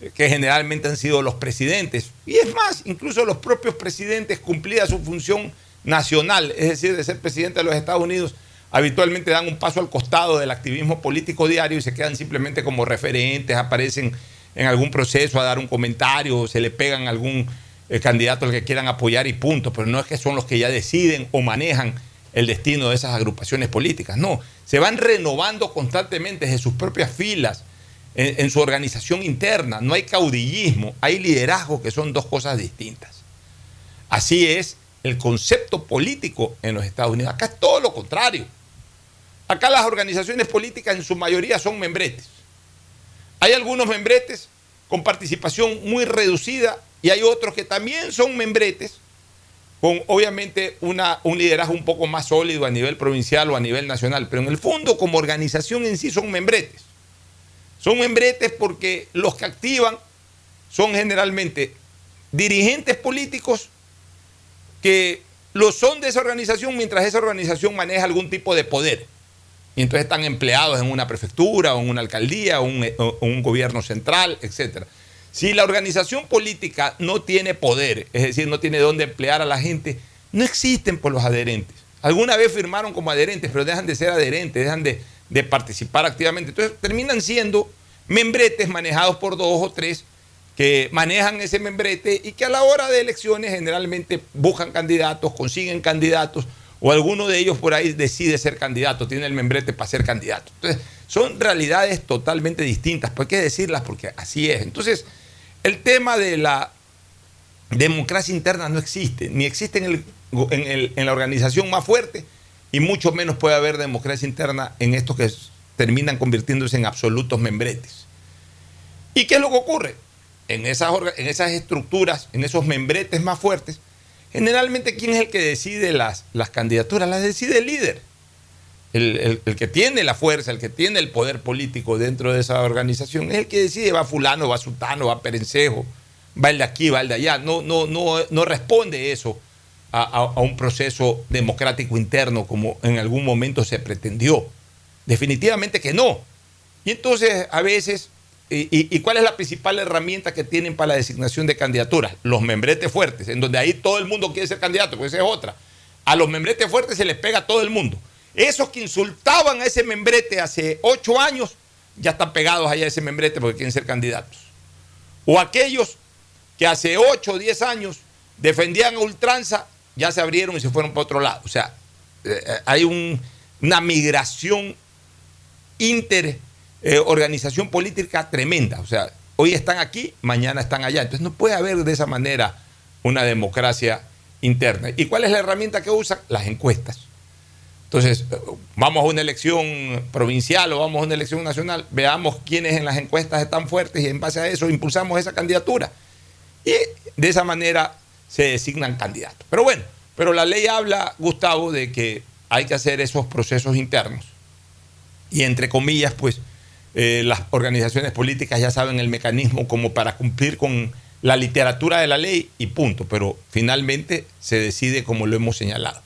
eh, que generalmente han sido los presidentes. Y es más, incluso los propios presidentes cumplida su función nacional, es decir, de ser presidente de los Estados Unidos, habitualmente dan un paso al costado del activismo político diario y se quedan simplemente como referentes, aparecen en algún proceso a dar un comentario, se le pegan a algún eh, candidato al que quieran apoyar y punto, pero no es que son los que ya deciden o manejan el destino de esas agrupaciones políticas, no, se van renovando constantemente desde sus propias filas, en su organización interna, no hay caudillismo, hay liderazgo que son dos cosas distintas. Así es el concepto político en los Estados Unidos, acá es todo lo contrario. Acá las organizaciones políticas en su mayoría son membretes. Hay algunos membretes con participación muy reducida y hay otros que también son membretes con obviamente un liderazgo un poco más sólido a nivel provincial o a nivel nacional, pero en el fondo como organización en sí son membretes. Son membretes porque los que activan son generalmente dirigentes políticos que lo son de esa organización mientras esa organización maneja algún tipo de poder. Y entonces están empleados en una prefectura o en una alcaldía o un, gobierno central, etc. Si la organización política no tiene poder, es decir, no tiene dónde emplear a la gente, no existen por los adherentes. Alguna vez firmaron como adherentes, pero dejan de ser adherentes, dejan de, de participar activamente. Entonces terminan siendo membretes manejados por dos o tres que manejan ese membrete y que a la hora de elecciones generalmente buscan candidatos, consiguen candidatos o alguno de ellos por ahí decide ser candidato, tiene el membrete para ser candidato. Entonces, son realidades totalmente distintas, pues hay que decirlas porque así es. Entonces, el tema de la democracia interna no existe, ni existe en, en, la organización más fuerte y mucho menos puede haber democracia interna en estos que terminan convirtiéndose en absolutos membretes. ¿Y qué es lo que ocurre? En esas, en esas estructuras, en esos membretes más fuertes, Generalmente, ¿quién es el que decide las, las candidaturas? Las decide el líder. El, que tiene la fuerza, el que tiene el poder político dentro de esa organización, es el que decide, va fulano, va sultano, va perencejo, va el de aquí, va el de allá. No, no, no, no responde eso a, a, un proceso democrático interno como en algún momento se pretendió. Definitivamente que no. Y entonces a veces ¿Y, cuál es la principal herramienta que tienen para la designación de candidaturas? Los membretes fuertes, en donde ahí todo el mundo quiere ser candidato, pues esa es otra. A los membretes fuertes se les pega a todo el mundo. Esos que insultaban a ese membrete hace ocho años, ya están pegados allá a ese membrete porque quieren ser candidatos. O aquellos que hace ocho o diez años defendían a ultranza, ya se abrieron y se fueron para otro lado. O sea, eh, eh, hay una migración inter eh, organización política tremenda. O sea, hoy están aquí, mañana están allá. Entonces no puede haber de esa manera una democracia interna. ¿Y cuál es la herramienta que usan? Las encuestas. Entonces, vamos a una elección provincial o vamos a una elección nacional, veamos quiénes en las encuestas están fuertes y en base a eso impulsamos esa candidatura. Y de esa manera se designan candidatos. Pero bueno, pero la ley habla, Gustavo, de que hay que hacer esos procesos internos. Y entre comillas, pues eh, las organizaciones políticas ya saben el mecanismo como para cumplir con la literatura de la ley y punto. Pero finalmente se decide como lo hemos señalado.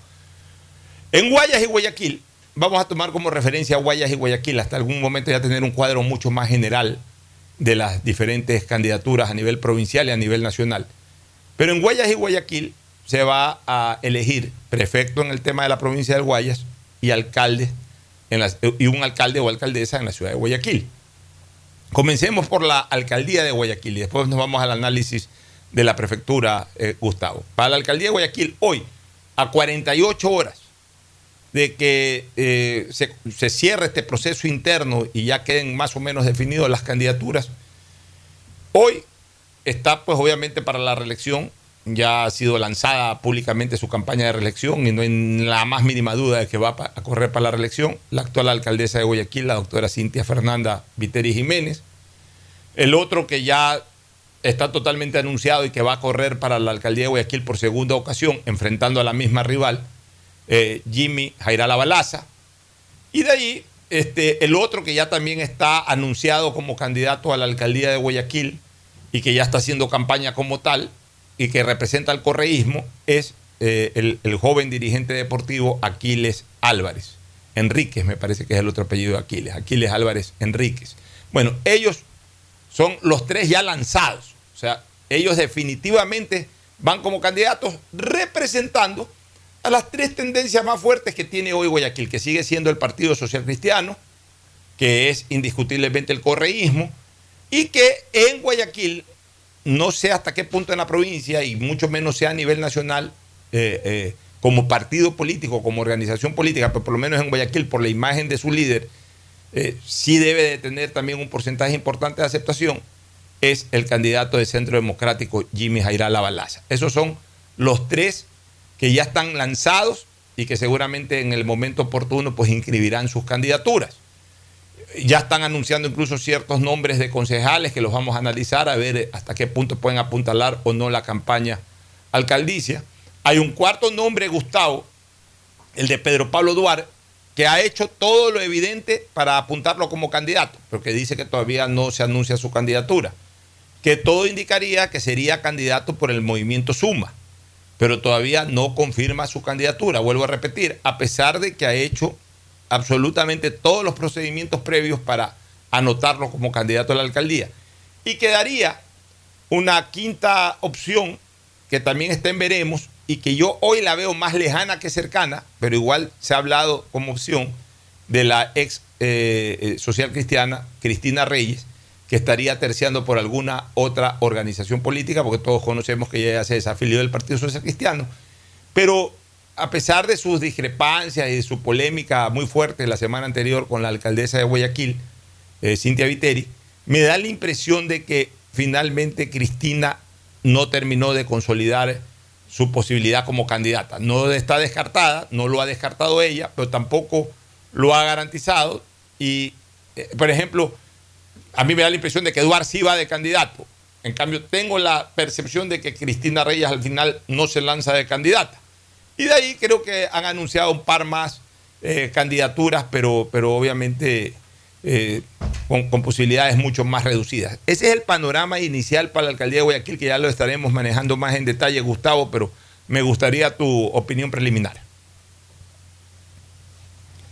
En Guayas y Guayaquil, vamos a tomar como referencia a Guayas y Guayaquil, hasta algún momento ya tener un cuadro mucho más general de las diferentes candidaturas a nivel provincial y a nivel nacional. Pero en Guayas y Guayaquil se va a elegir prefecto en el tema de la provincia del Guayas y alcalde en y un alcalde o alcaldesa en la ciudad de Guayaquil. Comencemos por la alcaldía de Guayaquil y después nos vamos al análisis de la prefectura, eh, Gustavo. Para la alcaldía de Guayaquil, hoy, a 48 horas de que eh, se, cierre este proceso interno y ya queden más o menos definidas las candidaturas. Hoy está, pues obviamente para la reelección, ya ha sido lanzada públicamente su campaña de reelección y no hay la más mínima duda de que va a correr para la reelección, la actual alcaldesa de Guayaquil, la doctora Cintia Fernanda Viteri Jiménez. El otro que ya está totalmente anunciado y que va a correr para la alcaldía de Guayaquil por segunda ocasión, enfrentando a la misma rival, eh, Jimmy Jairala Balaza. Y de ahí, este, el otro que ya también está anunciado como candidato a la alcaldía de Guayaquil y que ya está haciendo campaña como tal y que representa al correísmo es eh, el, el, joven dirigente deportivo Aquiles Álvarez. Enríquez, me parece que es el otro apellido de Aquiles. Aquiles Álvarez Enríquez. Bueno, ellos son los tres ya lanzados. O sea, ellos definitivamente van como candidatos representando a las tres tendencias más fuertes que tiene hoy Guayaquil, que sigue siendo el Partido Social Cristiano, que es indiscutiblemente el correísmo, y que en Guayaquil, no sé hasta qué punto en la provincia, y mucho menos sea a nivel nacional, eh, eh, como partido político, como organización política, pero por lo menos en Guayaquil, por la imagen de su líder, eh, sí debe de tener también un porcentaje importante de aceptación, es el candidato de Centro Democrático, Jimmy Jairala Balaza. Esos son los tres que ya están lanzados y que seguramente en el momento oportuno pues inscribirán sus candidaturas. Ya están anunciando incluso ciertos nombres de concejales que los vamos a analizar a ver hasta qué punto pueden apuntalar o no la campaña alcaldicia. Hay un cuarto nombre, Gustavo, el de Pedro Pablo Duarte, que ha hecho todo lo evidente para apuntarlo como candidato, pero que dice que todavía no se anuncia su candidatura, que todo indicaría que sería candidato por el movimiento Suma pero todavía no confirma su candidatura. Vuelvo a repetir, a pesar de que ha hecho absolutamente todos los procedimientos previos para anotarlo como candidato a la alcaldía. Y quedaría una quinta opción que también está en veremos y que yo hoy la veo más lejana que cercana, pero igual se ha hablado como opción de la ex eh, eh, social cristiana Cristina Reyes, que estaría terciando por alguna otra organización política, porque todos conocemos que ella se desafilió del Partido Social Cristiano. Pero a pesar de sus discrepancias y de su polémica muy fuerte la semana anterior con la alcaldesa de Guayaquil, eh, Cintia Viteri, me da la impresión de que finalmente Cristina no terminó de consolidar su posibilidad como candidata. No está descartada, no lo ha descartado ella, pero tampoco lo ha garantizado. Y, eh, por ejemplo, a mí me da la impresión de que Eduardo sí va de candidato. En cambio, tengo la percepción de que Cristina Reyes al final no se lanza de candidata. Y de ahí creo que han anunciado un par más eh, candidaturas, pero, pero obviamente eh, con, con, posibilidades mucho más reducidas. Ese es el panorama inicial para la alcaldía de Guayaquil, que ya lo estaremos manejando más en detalle, Gustavo, pero me gustaría tu opinión preliminar.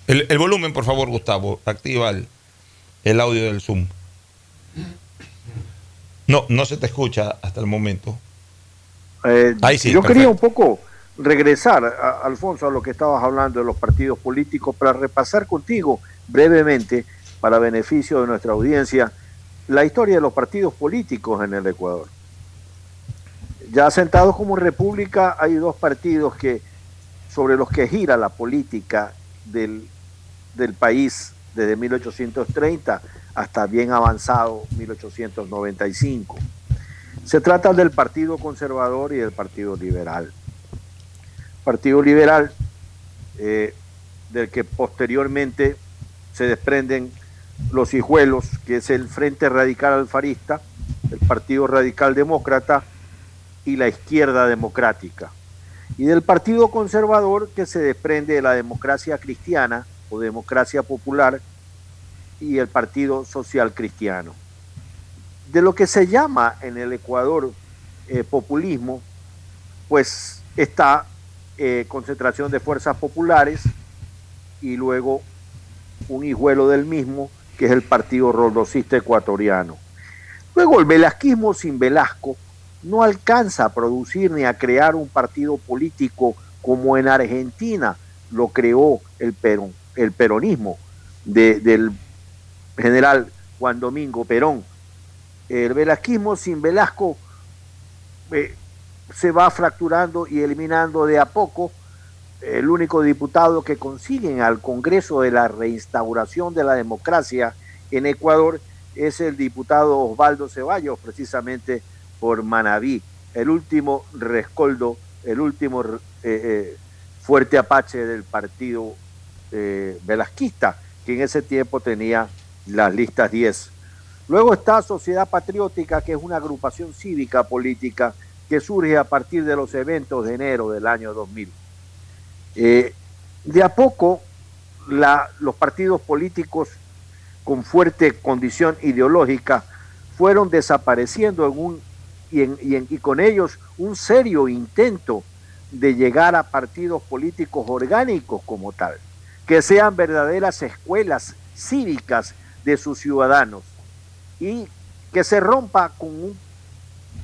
El, el volumen, por favor, Gustavo, activa el, el audio del Zoom. No, no se te escucha hasta el momento. Eh, yo quería un poco regresar, Alfonso, a lo que estabas hablando de los partidos políticos, para repasar contigo brevemente, para beneficio de nuestra audiencia, la historia de los partidos políticos en el Ecuador. Ya sentados como república, hay dos partidos que sobre los que gira la política del, del país desde 1830 hasta bien avanzado 1895. Se trata del Partido Conservador y del Partido Liberal. Partido Liberal, eh, del que posteriormente se desprenden los hijuelos, que es el Frente Radical Alfarista, el Partido Radical Demócrata y la Izquierda Democrática. Y del Partido Conservador, que se desprende de la democracia cristiana o democracia popular y el Partido Social Cristiano. De lo que se llama en el Ecuador eh, populismo, pues está eh, concentración de fuerzas populares y luego un hijuelo del mismo, que es el Partido Rodocista Ecuatoriano. Luego el velasquismo sin Velasco no alcanza a producir ni a crear un partido político como en Argentina lo creó el, Perón, el peronismo del general Juan Domingo Perón. El velasquismo sin Velasco eh, se va fracturando y eliminando de a poco. El único diputado que consiguen al Congreso de la reinstauración de la democracia en Ecuador es el diputado Osvaldo Ceballos, precisamente por Manabí, el último rescoldo, el último eh, eh, fuerte apache del partido velasquista, que en ese tiempo tenía las listas 10. Luego está Sociedad Patriótica, que es una agrupación cívica política que surge a partir de los eventos de enero del año 2000. Eh, de a poco, los partidos políticos con fuerte condición ideológica fueron desapareciendo y con ellos un serio intento de llegar a partidos políticos orgánicos como tal, que sean verdaderas escuelas cívicas de sus ciudadanos y que se rompa con un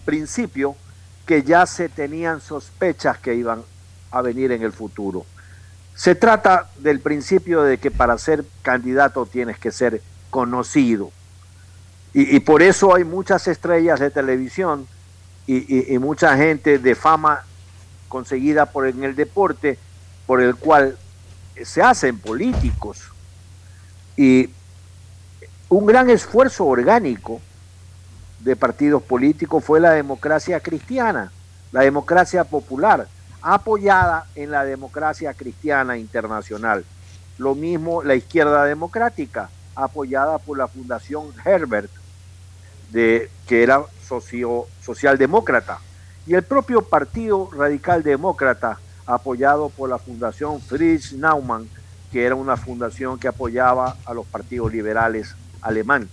principio que ya se tenían sospechas que iban a venir en el futuro. Se trata del principio de que para ser candidato tienes que ser conocido. Y, por eso hay muchas estrellas de televisión y, y, mucha gente de fama conseguida por en el deporte, por el cual se hacen políticos. Y un gran esfuerzo orgánico de partidos políticos fue la democracia cristiana, la democracia popular, apoyada en la democracia cristiana internacional. Lo mismo la izquierda democrática, apoyada por la Fundación Herbert, de, que era socio, socialdemócrata, y el propio Partido Radical Demócrata, apoyado por la Fundación Fritz Naumann, que era una fundación que apoyaba a los partidos liberales alemán.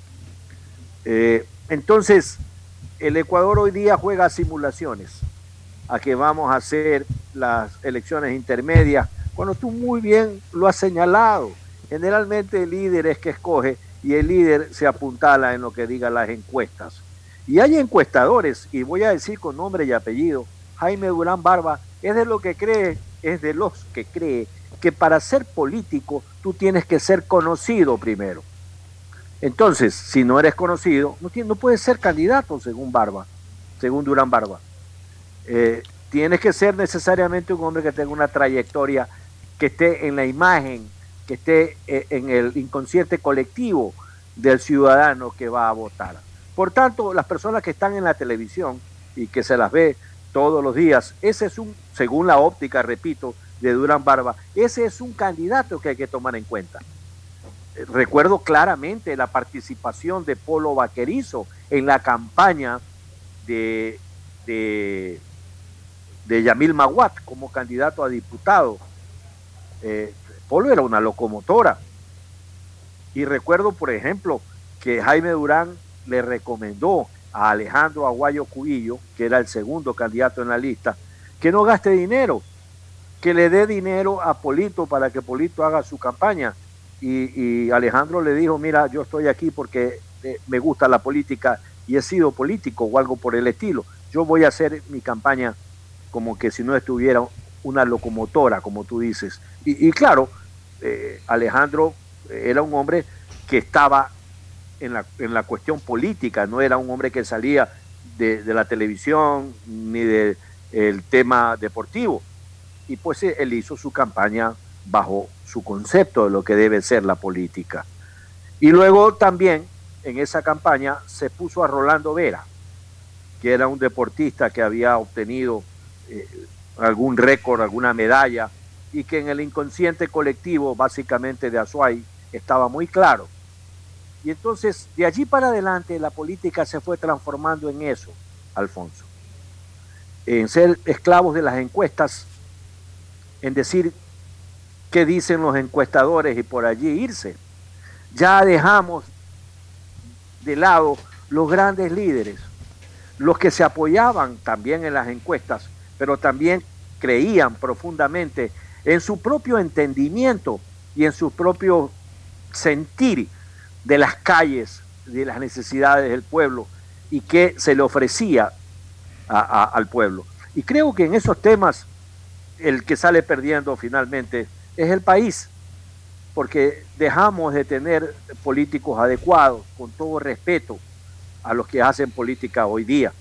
Eh, entonces, el Ecuador hoy día juega simulaciones a que vamos a hacer las elecciones intermedias, cuando tú muy bien lo has señalado. Generalmente el líder es que escoge y el líder se apuntala en lo que digan las encuestas. Y hay encuestadores, y voy a decir con nombre y apellido, Jaime Durán Barba es de lo que cree, es de los que cree que para ser político tú tienes que ser conocido primero. Entonces, si no eres conocido, no, no puedes ser candidato según Barba, según Durán Barba. Eh, tienes que ser necesariamente un hombre que tenga una trayectoria, que esté en la imagen, que esté eh, en el inconsciente colectivo del ciudadano que va a votar. Por tanto, las personas que están en la televisión y que se las ve todos los días, ese es un, según la óptica, repito, de Durán Barba, ese es un candidato que hay que tomar en cuenta recuerdo claramente la participación de Polo Vaquerizo en la campaña de, de, Yamil Maguat como candidato a diputado. Eh, Polo era una locomotora. Y recuerdo, por ejemplo, que Jaime Durán le recomendó a Alejandro Aguayo Cubillo, que era el segundo candidato en la lista, que no gaste dinero, que le dé dinero a Polito para que Polito haga su campaña y, Alejandro le dijo, mira, yo estoy aquí porque eh, me gusta la política y he sido político o algo por el estilo. Yo voy a hacer mi campaña como que si no estuviera una locomotora, como tú dices. Y, claro, eh, Alejandro era un hombre que estaba en la, en la, cuestión política, no era un hombre que salía de, la televisión ni del tema deportivo. Y pues él hizo su campaña bajo su concepto de lo que debe ser la política. Y luego también en esa campaña se puso a Rolando Vera, que era un deportista que había obtenido eh, algún récord, alguna medalla, y que en el inconsciente colectivo, básicamente de Azuay, estaba muy claro. Y entonces, de allí para adelante, la política se fue transformando en eso, Alfonso. En ser esclavos de las encuestas, en decir qué dicen los encuestadores y por allí irse. Ya dejamos de lado los grandes líderes, los que se apoyaban también en las encuestas, pero también creían profundamente en su propio entendimiento y en su propio sentir de las calles, de las necesidades del pueblo y que se le ofrecía al pueblo. Y creo que en esos temas el que sale perdiendo finalmente es el país, porque dejamos de tener políticos adecuados, con todo respeto a los que hacen política hoy día.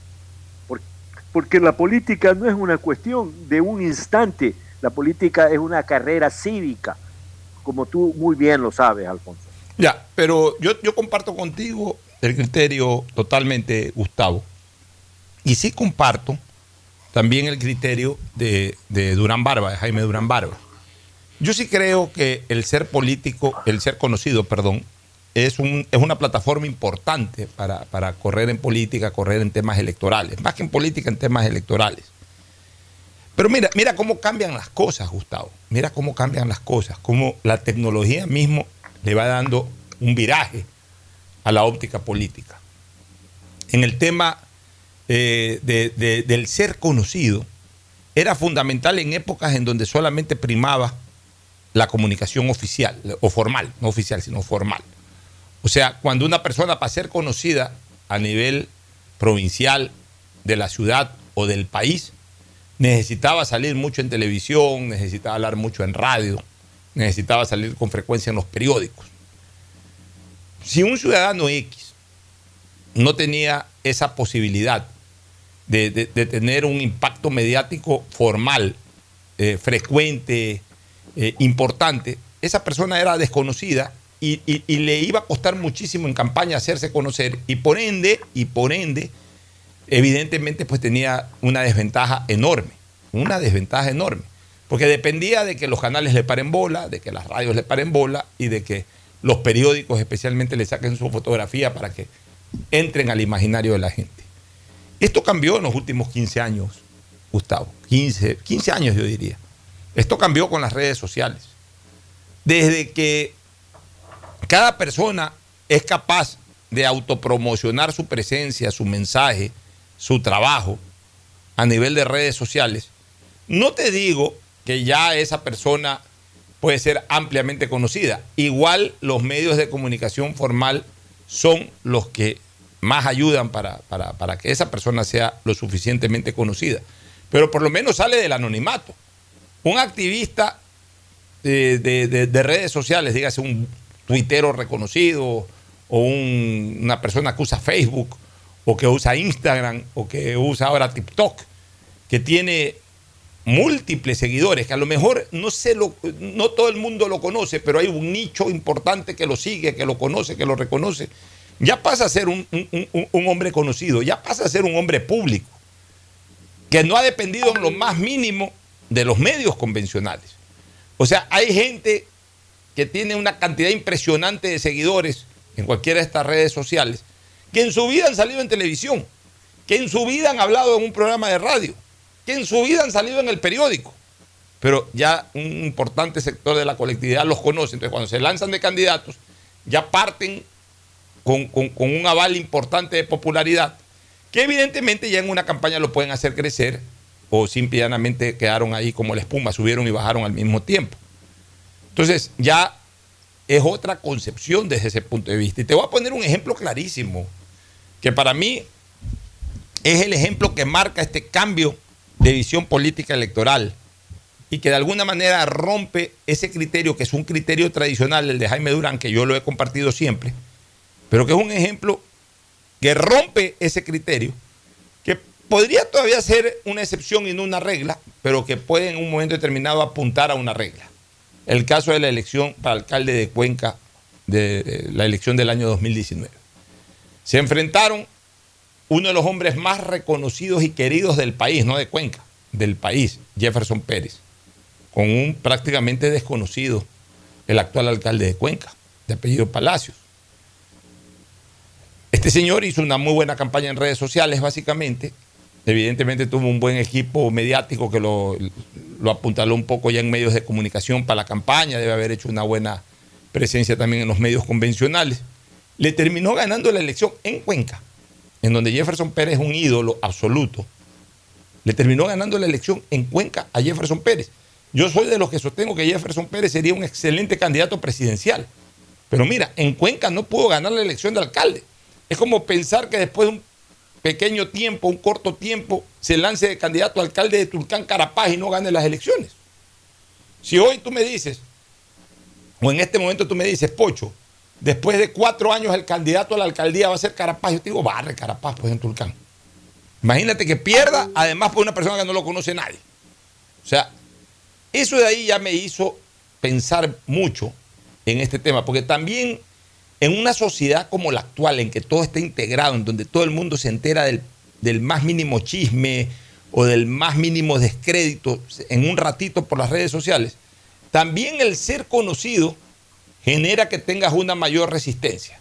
Porque la política no es una cuestión de un instante, la política es una carrera cívica, como tú muy bien lo sabes, Alfonso. Ya, pero yo, yo comparto contigo el criterio totalmente, Gustavo. Y sí comparto también el criterio de, de Durán Barba, de Jaime Durán Barba. Yo sí creo que el ser político, el ser conocido, perdón, es, un, es una plataforma importante para, para, correr en política, correr en temas electorales, más que en política, en temas electorales. Pero mira, mira cómo cambian las cosas, Gustavo. Mira cómo cambian las cosas, cómo la tecnología mismo le va dando un viraje a la óptica política. En el tema eh, del ser conocido, era fundamental en épocas en donde solamente primaba la comunicación oficial, o formal, no oficial, sino formal. O sea, cuando una persona para ser conocida a nivel provincial de la ciudad o del país, necesitaba salir mucho en televisión, necesitaba hablar mucho en radio, necesitaba salir con frecuencia en los periódicos. Si un ciudadano X no tenía esa posibilidad de, tener un impacto mediático formal, eh, frecuente, eh, importante, esa persona era desconocida y, le iba a costar muchísimo en campaña hacerse conocer y por ende, y por ende, evidentemente pues tenía una desventaja enorme, una desventaja enorme, porque dependía de que los canales le paren bola, de que las radios le paren bola y de que los periódicos especialmente le saquen su fotografía para que entren al imaginario de la gente. Esto cambió en los últimos 15 años, Gustavo, 15, 15 años yo diría. Esto cambió con las redes sociales. Desde que cada persona es capaz de autopromocionar su presencia, su mensaje, su trabajo a nivel de redes sociales, no te digo que ya esa persona puede ser ampliamente conocida. Igual los medios de comunicación formal son los que más ayudan para, para, que esa persona sea lo suficientemente conocida. Pero por lo menos sale del anonimato un activista de, redes sociales, dígase un tuitero reconocido o una persona que usa Facebook o que usa Instagram o que usa ahora TikTok, que tiene múltiples seguidores, que a lo mejor no, lo, no todo el mundo lo conoce, pero hay un nicho importante que lo sigue, que lo conoce, que lo reconoce, ya pasa a ser un hombre conocido, ya pasa a ser un hombre público, que no ha dependido en lo más mínimo de los medios convencionales. O sea, hay gente que tiene una cantidad impresionante de seguidores en cualquiera de estas redes sociales, que en su vida han salido en televisión, que en su vida han hablado en un programa de radio, que en su vida han salido en el periódico. Pero ya un importante sector de la colectividad los conoce. Entonces, cuando se lanzan de candidatos, ya parten con, con un aval importante de popularidad, que evidentemente ya en una campaña lo pueden hacer crecer o simplemente quedaron ahí como la espuma, subieron y bajaron al mismo tiempo. Entonces ya es otra concepción desde ese punto de vista. Y te voy a poner un ejemplo clarísimo, que para mí es el ejemplo que marca este cambio de visión política electoral y que de alguna manera rompe ese criterio, que es un criterio tradicional, el de Jaime Durán, que yo lo he compartido siempre, pero que es un ejemplo que rompe ese criterio podría todavía ser una excepción y no una regla, pero que puede en un momento determinado apuntar a una regla. El caso de la elección para alcalde de Cuenca de la elección del año 2019. Se enfrentaron uno de los hombres más reconocidos y queridos del país, no de Cuenca, del país, Jefferson Pérez, con un prácticamente desconocido, el actual alcalde de Cuenca, de apellido Palacios. Este señor hizo una muy buena campaña en redes sociales, básicamente. Evidentemente tuvo un buen equipo mediático que lo, apuntaló un poco ya en medios de comunicación para la campaña, debe haber hecho una buena presencia también en los medios convencionales. Le terminó ganando la elección en Cuenca, en donde Jefferson Pérez es un ídolo absoluto. Le terminó ganando la elección en Cuenca a Jefferson Pérez. Yo soy de los que sostengo que Jefferson Pérez sería un excelente candidato presidencial. Pero mira, en Cuenca no pudo ganar la elección de alcalde. Es como pensar que después de un pequeño tiempo, un corto tiempo, se lance de candidato a alcalde de Tulcán Carapaz y no gane las elecciones. Si hoy tú me dices, o en este momento tú me dices, Pocho, después de cuatro años el candidato a la alcaldía va a ser Carapaz, yo te digo, barre Carapaz, pues en Tulcán. Imagínate que pierda, además por una persona que no lo conoce nadie. O sea, eso de ahí ya me hizo pensar mucho en este tema, porque también en una sociedad como la actual, en que todo está integrado, en donde todo el mundo se entera del, más mínimo chisme o del más mínimo descrédito en un ratito por las redes sociales, también el ser conocido genera que tengas una mayor resistencia.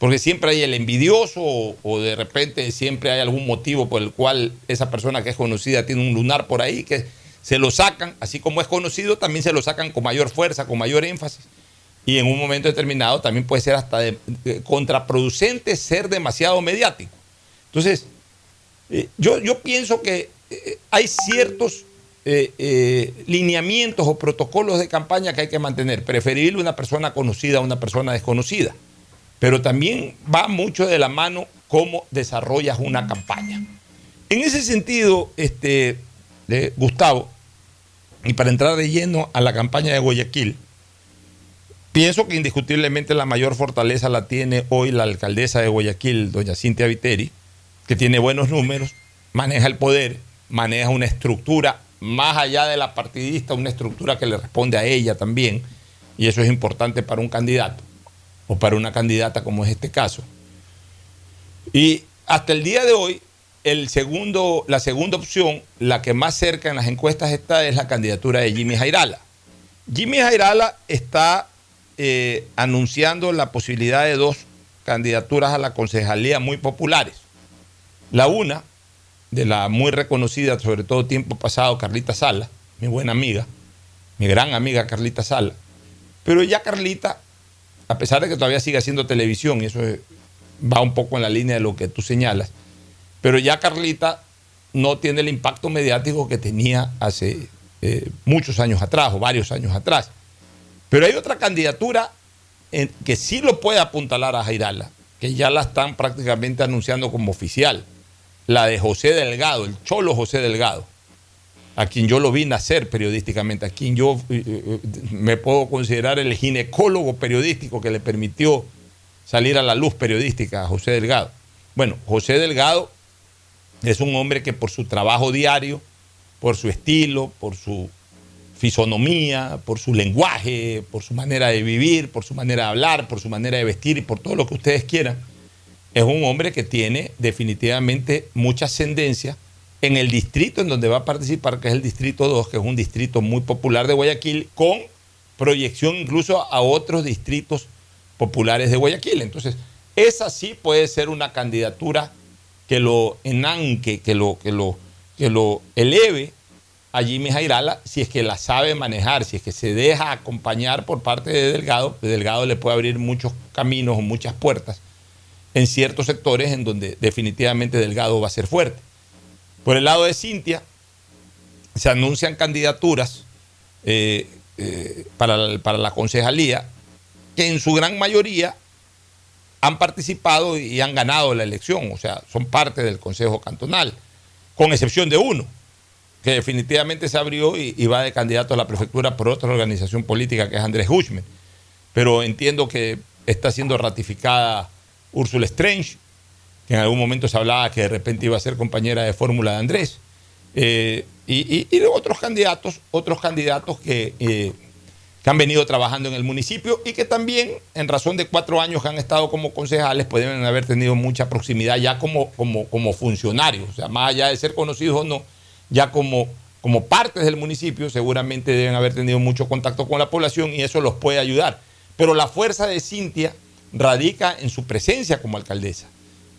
Porque siempre hay el envidioso o, de repente siempre hay algún motivo por el cual esa persona que es conocida tiene un lunar por ahí que se lo sacan, así como es conocido, también se lo sacan con mayor fuerza, con mayor énfasis y en un momento determinado también puede ser hasta contraproducente ser demasiado mediático. Entonces, eh, yo, yo, pienso que eh, hay ciertos eh, lineamientos o protocolos de campaña que hay que mantener. Preferible una persona conocida a una persona desconocida. Pero también va mucho de la mano cómo desarrollas una campaña. En ese sentido, este, Gustavo, y para entrar de lleno a la campaña de Guayaquil, Pienso que indiscutiblemente la mayor fortaleza la tiene hoy la alcaldesa de Guayaquil, doña Cintia Viteri, que tiene buenos números, maneja el poder, maneja una estructura más allá de la partidista, una estructura que le responde a ella también, y eso es importante para un candidato o para una candidata como es este caso. Y hasta el día de hoy, el segundo, la segunda opción, la que más cerca en las encuestas está, es la candidatura de Jimmy Jairala. Jimmy Jairala está eh, anunciando la posibilidad de dos candidaturas a la concejalía muy populares. La una, de la muy reconocida, sobre todo tiempo pasado, Carlita Sala, mi buena amiga, mi gran amiga Carlita Sala. Pero ya Carlita, a pesar de que todavía sigue haciendo televisión, y eso va un poco en la línea de lo que tú señalas, pero ya Carlita no tiene el impacto mediático que tenía hace eh, muchos años atrás o varios años atrás. Pero hay otra candidatura que sí lo puede apuntalar a Jairala, que ya la están prácticamente anunciando como oficial, la de José Delgado, el cholo José Delgado, a quien yo lo vi nacer periodísticamente, a quien yo eh, eh, me puedo considerar el ginecólogo periodístico que le permitió salir a la luz periodística a José Delgado. Bueno, José Delgado es un hombre que por su trabajo diario, por su estilo, por su fisonomía, por su lenguaje, por su manera de vivir, por su manera de hablar, por su manera de vestir y por todo lo que ustedes quieran, es un hombre que tiene definitivamente mucha ascendencia en el distrito en donde va a participar, que es el distrito 2, que es un distrito muy popular de Guayaquil, con proyección incluso a otros distritos populares de Guayaquil. Entonces, esa sí puede ser una candidatura que lo enanque, que lo, que lo, que lo eleve a Jimmy Jairala si es que la sabe manejar, si es que se deja acompañar por parte de Delgado, Delgado le puede abrir muchos caminos o muchas puertas en ciertos sectores en donde definitivamente Delgado va a ser fuerte. Por el lado de Cintia, se anuncian candidaturas eh, eh, para, para la concejalía que en su gran mayoría han participado y han ganado la elección, o sea, son parte del Consejo Cantonal, con excepción de uno, que definitivamente se abrió y, va de candidato a la prefectura por otra organización política que es Andrés Hushman. Pero entiendo que está siendo ratificada Úrsula Strange, que en algún momento se hablaba que de repente iba a ser compañera de fórmula de Andrés. Eh, y, otros candidatos, otros candidatos que, eh, que han venido trabajando en el municipio y que también, en razón de cuatro años que han estado como concejales, pueden haber tenido mucha proximidad ya como, como, como funcionarios, o sea, más allá de ser conocidos o no, ya como, como partes del municipio, seguramente deben haber tenido mucho contacto con la población y eso los puede ayudar. Pero la fuerza de Cintia radica en su presencia como alcaldesa,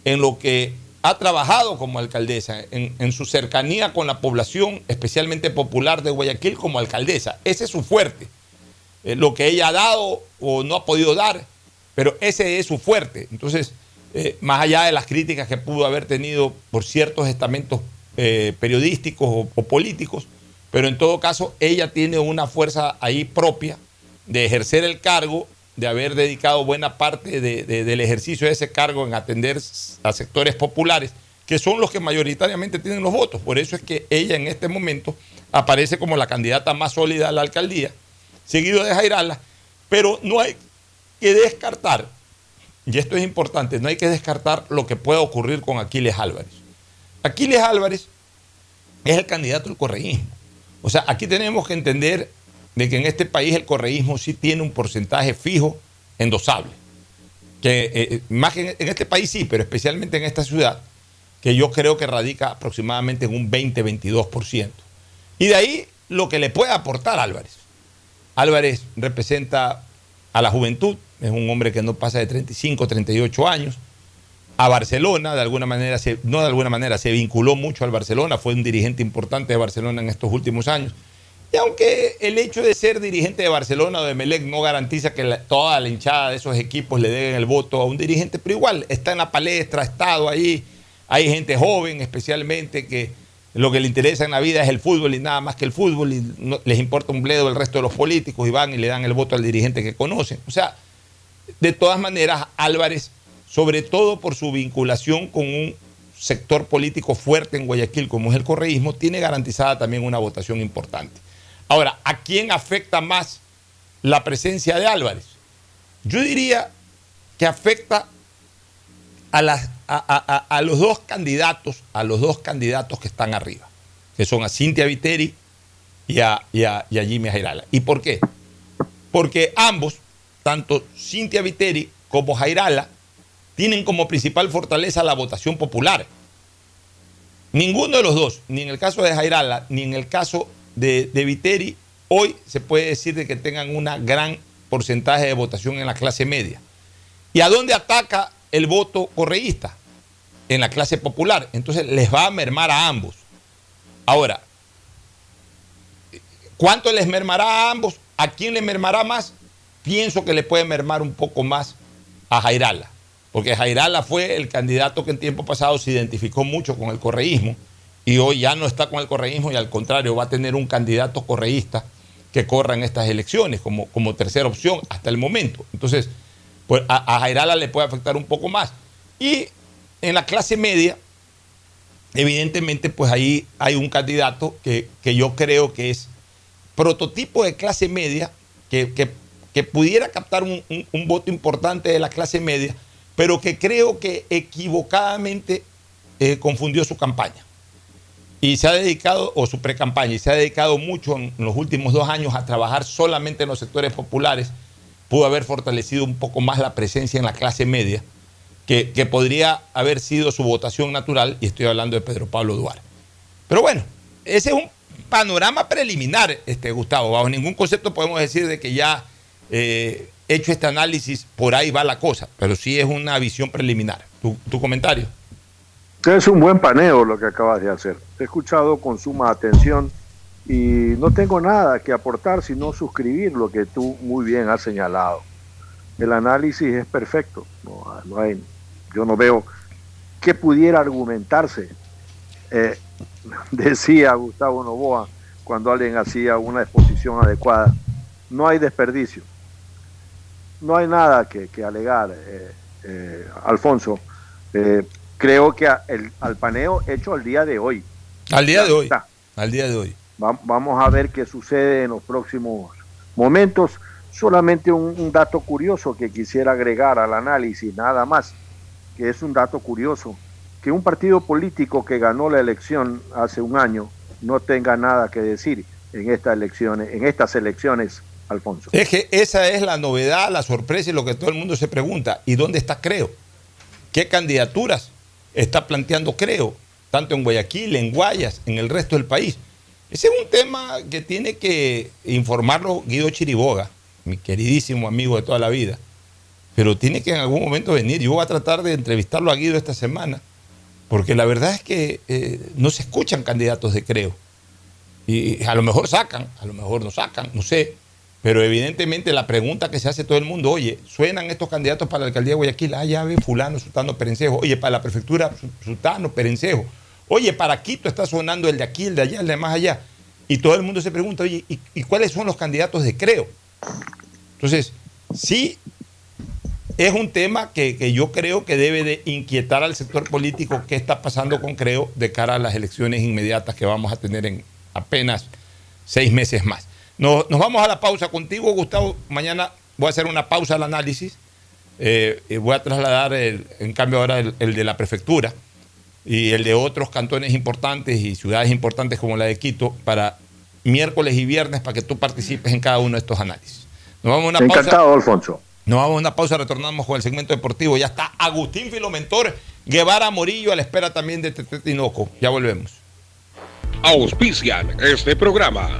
en lo que ha trabajado como alcaldesa, en, su cercanía con la población, especialmente popular de Guayaquil como alcaldesa. Ese es su fuerte. Eh, lo que ella ha dado o no ha podido dar, pero ese es su fuerte. Entonces, eh, más allá de las críticas que pudo haber tenido por ciertos estamentos eh, periodísticos o, políticos, pero en todo caso ella tiene una fuerza ahí propia de ejercer el cargo, de haber dedicado buena parte del ejercicio de ese cargo en atender a sectores populares, que son los que mayoritariamente tienen los votos. Por eso es que ella en este momento aparece como la candidata más sólida a la alcaldía seguido de Jairala, pero no hay que descartar, y esto es importante, no hay que descartar lo que pueda ocurrir con Aquiles Álvarez. Aquiles Álvarez es el candidato del correísmo. O sea, aquí tenemos que entender de que en este país el correísmo sí tiene un porcentaje fijo endosable. Que eh, eh, más que en, este país sí, pero especialmente en esta ciudad, que yo creo que radica aproximadamente en un 20-22%. Y de ahí lo que le puede aportar Álvarez. Álvarez representa a la juventud, es un hombre que no pasa de 35, 38 años. A Barcelona, de alguna manera, no de alguna manera, se vinculó mucho al Barcelona, fue un dirigente importante de Barcelona en estos últimos años. Y aunque el hecho de ser dirigente de Barcelona o de Melec no garantiza que toda la hinchada de esos equipos le den el voto a un dirigente, pero igual está en la palestra, ha estado ahí, hay gente joven especialmente que lo que le interesa en la vida es el fútbol y nada más que el fútbol y les importa un bledo el resto de los políticos y van y le dan el voto al dirigente que conocen. O sea, de todas maneras, Álvarez, sobre todo por su vinculación con un sector político fuerte en Guayaquil como es el correísmo, tiene garantizada también una votación importante. Ahora, ¿a quién afecta más la presencia de Álvarez? Yo diría que afecta a las a, los dos candidatos, a los dos candidatos que están arriba, que son a Cintia Viteri y a, y a, Jimmy Jairala. ¿Y por qué? Porque ambos, tanto Cintia Viteri como Jairala, tienen como principal fortaleza la votación popular. Ninguno de los dos, ni en el caso de Jairala, ni en el caso de, Viteri, hoy se puede decir de que tengan un gran porcentaje de votación en la clase media. ¿Y a dónde ataca el voto correísta en la clase popular. Entonces les va a mermar a ambos. Ahora, ¿cuánto les mermará a ambos? ¿A quién le mermará más? Pienso que le puede mermar un poco más a Jairala, porque Jairala fue el candidato que en tiempo pasado se identificó mucho con el correísmo y hoy ya no está con el correísmo y al contrario va a tener un candidato correísta que corra en estas elecciones como, como tercera opción hasta el momento. Entonces, pues a, Jairala le puede afectar un poco más. Y en la clase media, evidentemente, pues ahí hay un candidato que, yo creo que es prototipo de clase media, que, pudiera captar un, voto importante de la clase media, pero que creo que equivocadamente eh, confundió su campaña. Y se ha dedicado, o su pre-campaña, y se ha dedicado mucho en los últimos dos años a trabajar solamente en los sectores populares pudo haber fortalecido un poco más la presencia en la clase media, que, podría haber sido su votación natural, y estoy hablando de Pedro Pablo Duarte. Pero bueno, ese es un panorama preliminar, este, Gustavo. Bajo ningún concepto podemos decir de que ya eh, hecho este análisis, por ahí va la cosa, pero sí es una visión preliminar. ¿Tu, tu comentario? Es un buen paneo lo que acabas de hacer. Te he escuchado con suma atención y no tengo nada que aportar sino suscribir lo que tú muy bien has señalado. El análisis es perfecto, no, hay, yo no veo qué pudiera argumentarse. Eh, [LAUGHS] decía Gustavo Novoa cuando alguien hacía una exposición adecuada, no hay desperdicio, no hay nada que, alegar, eh, eh, Alfonso. creo que el, al paneo hecho al día de hoy. Al día de hoy. Al día de hoy vamos a ver qué sucede en los próximos momentos. Solamente un, dato curioso que quisiera agregar al análisis, nada más, que es un dato curioso, que un partido político que ganó la elección hace un año no tenga nada que decir en estas elecciones, en estas elecciones Alfonso. Es que esa es la novedad, la sorpresa y lo que todo el mundo se pregunta. ¿Y dónde está Creo? ¿Qué candidaturas está planteando Creo? Tanto en Guayaquil, en Guayas, en el resto del país. Ese es un tema que tiene que informarlo Guido Chiriboga, mi queridísimo amigo de toda la vida. Pero tiene que en algún momento venir. Yo voy a tratar de entrevistarlo a Guido esta semana, porque la verdad es que eh, no se escuchan candidatos de Creo. Y a lo mejor sacan, a lo mejor no sacan, no sé. Pero evidentemente la pregunta que se hace todo el mundo, oye, ¿suenan estos candidatos para la alcaldía de Guayaquil? Ah, ya ve fulano, sultano, perencejo. Oye, para la prefectura, sultano, perencejo. Oye, para Quito está sonando el de aquí, el de allá, el de más allá. Y todo el mundo se pregunta, oye, ¿y, cuáles son los candidatos de Creo? Entonces, sí, es un tema que, que, yo creo que debe de inquietar al sector político qué está pasando con Creo de cara a las elecciones inmediatas que vamos a tener en apenas seis meses más. Nos, vamos a la pausa contigo, Gustavo. Mañana voy a hacer una pausa al análisis. Eh, y voy a trasladar, en cambio, ahora el, de la prefectura y el de otros cantones importantes y ciudades importantes como la de Quito para miércoles y viernes para que tú participes en cada uno de estos análisis. Nos vamos a una Encantado, Alfonso. Nos vamos a una pausa, retornamos con el segmento deportivo. Ya está Agustín Filomentor, Guevara Morillo a la espera también de Tete Tinoco. Ya volvemos. Auspician este programa.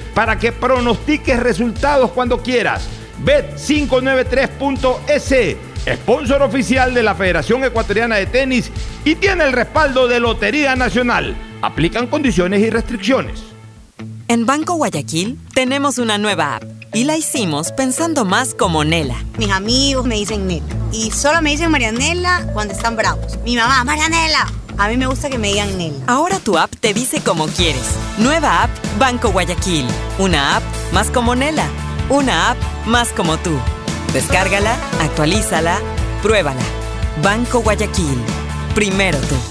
para que pronostiques resultados cuando quieras. Bet593.es, sponsor oficial de la Federación Ecuatoriana de Tenis y tiene el respaldo de Lotería Nacional. Aplican condiciones y restricciones. En Banco Guayaquil tenemos una nueva app y la hicimos pensando más como Nela. Mis amigos me dicen Nela y solo me dicen Marianela cuando están bravos. Mi mamá, Marianela. A mí me gusta que me digan Nela. Ahora tu app te dice como quieres. Nueva app Banco Guayaquil. Una app más como Nela. Una app más como tú. Descárgala, actualízala, pruébala. Banco Guayaquil. Primero tú.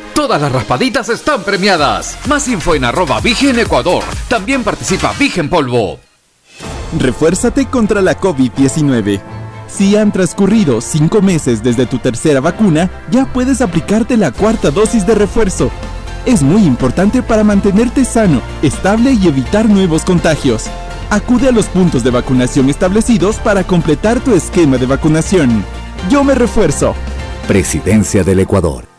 Todas las raspaditas están premiadas. Más info en arroba Vigen Ecuador. También participa Vigen Polvo. Refuérzate contra la COVID-19. Si han transcurrido cinco meses desde tu tercera vacuna, ya puedes aplicarte la cuarta dosis de refuerzo. Es muy importante para mantenerte sano, estable y evitar nuevos contagios. Acude a los puntos de vacunación establecidos para completar tu esquema de vacunación. Yo me refuerzo. Presidencia del Ecuador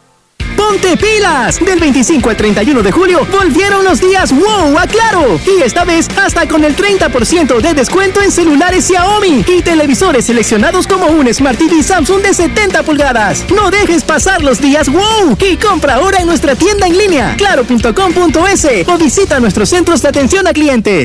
¡Ponte pilas! Del 25 al 31 de julio volvieron los días wow a Claro. Y esta vez hasta con el 30% de descuento en celulares Xiaomi y televisores seleccionados como un Smart TV Samsung de 70 pulgadas. No dejes pasar los días wow y compra ahora en nuestra tienda en línea claro.com.es o visita nuestros centros de atención a cliente.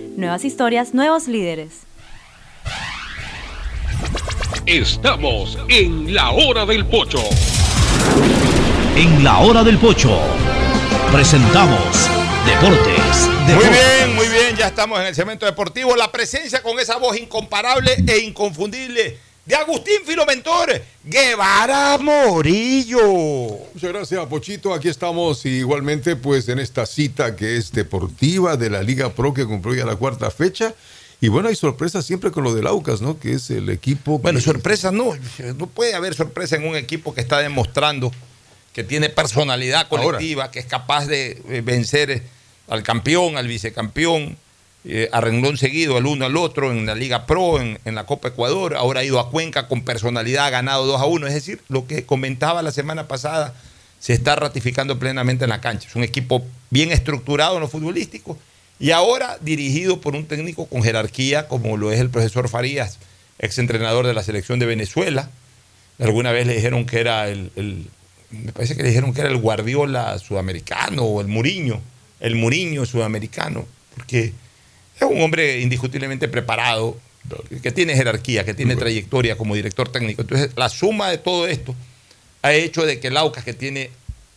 Nuevas historias, nuevos líderes. Estamos en la hora del pocho. En la hora del pocho presentamos Deportes. Muy bien, muy bien, ya estamos en el cemento deportivo. La presencia con esa voz incomparable e inconfundible de Agustín Filomentor Guevara Morillo. Muchas gracias, Pochito. Aquí estamos igualmente pues en esta cita que es deportiva de la Liga Pro que cumplió ya la cuarta fecha. Y bueno, hay sorpresas siempre con lo del Aucas, ¿no? Que es el equipo... Bueno, sorpresas no. No puede haber sorpresa en un equipo que está demostrando que tiene personalidad colectiva, que es capaz de eh, vencer al campeón, al vicecampeón, eh, a seguido al uno al otro en la Liga Pro, en, la Copa Ecuador, ahora ha ido a Cuenca con personalidad, ha ganado 2 a 1. Es decir, lo que comentaba la semana pasada se está ratificando plenamente en la cancha. Es un equipo bien estructurado en lo futbolístico y ahora dirigido por un técnico con jerarquía como lo es el profesor Farías, ex entrenador de la selección de Venezuela. Alguna vez le dijeron que era el, el me parece que le dijeron que era el Guardiola sudamericano o el Muriño, el Muriño sudamericano, porque es un hombre indiscutiblemente preparado, que tiene jerarquía, que tiene trayectoria como director técnico. Entonces, la suma de todo esto ha hecho de que el Aucas, que tiene,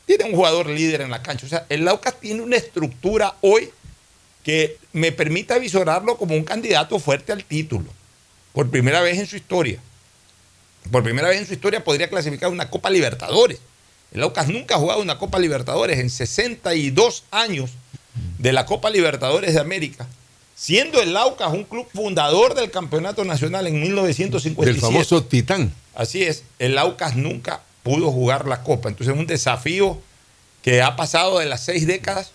tiene un jugador líder en la cancha, o sea, el Aucas tiene una estructura hoy que me permite visorarlo como un candidato fuerte al título, por primera vez en su historia. Por primera vez en su historia podría clasificar una Copa Libertadores. El Aucas nunca ha jugado una Copa Libertadores en 62 años de la Copa Libertadores de América siendo el Aucas un club fundador del campeonato nacional en 1957. El famoso Titán. Así es, el Aucas nunca pudo jugar la Copa. Entonces es un desafío que ha pasado de las seis décadas,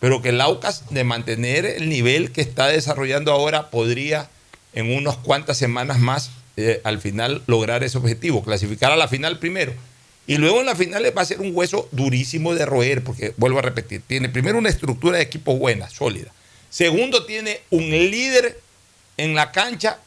pero que el Aucas de mantener el nivel que está desarrollando ahora podría en unas cuantas semanas más eh, al final lograr ese objetivo, clasificar a la final primero. Y luego en la final va a ser un hueso durísimo de roer, porque vuelvo a repetir, tiene primero una estructura de equipo buena, sólida Segundo, tiene un líder en la cancha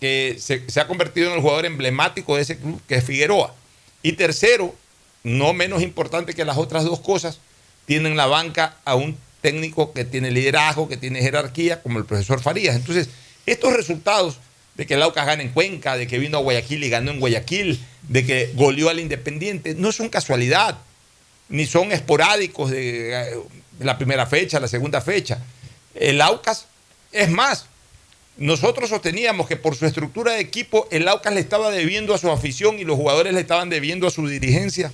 que se, ha convertido en el jugador emblemático de ese club, que es Figueroa. Y tercero, no menos importante que las otras dos cosas, tiene en la banca a un técnico que tiene liderazgo, que tiene jerarquía, como el profesor Farías. Entonces, estos resultados de que el gana en Cuenca, de que vino a Guayaquil y ganó en Guayaquil, de que goleó al Independiente, no son casualidad, ni son esporádicos de eh, la primera fecha, la segunda fecha. El Aucas, es más, nosotros sosteníamos que por su estructura de equipo, el Aucas le estaba debiendo a su afición y los jugadores le estaban debiendo a su dirigencia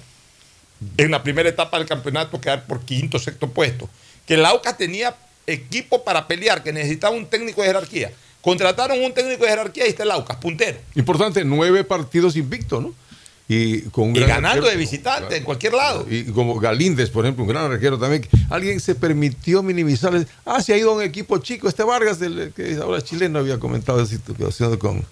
en la primera etapa del campeonato quedar por quinto o sexto puesto. Que el Aucas tenía equipo para pelear, que necesitaba un técnico de jerarquía. Contrataron un técnico de jerarquía y está el Aucas, puntero. Importante, nueve partidos invicto, ¿no? Y, con ganando de visitante en cualquier lado. Y como Galíndez, por ejemplo, un gran arquero también. Alguien se permitió minimizar. Ah, se ha ido a un equipo chico. Este Vargas, del, que ahora chileno, había comentado esa situación con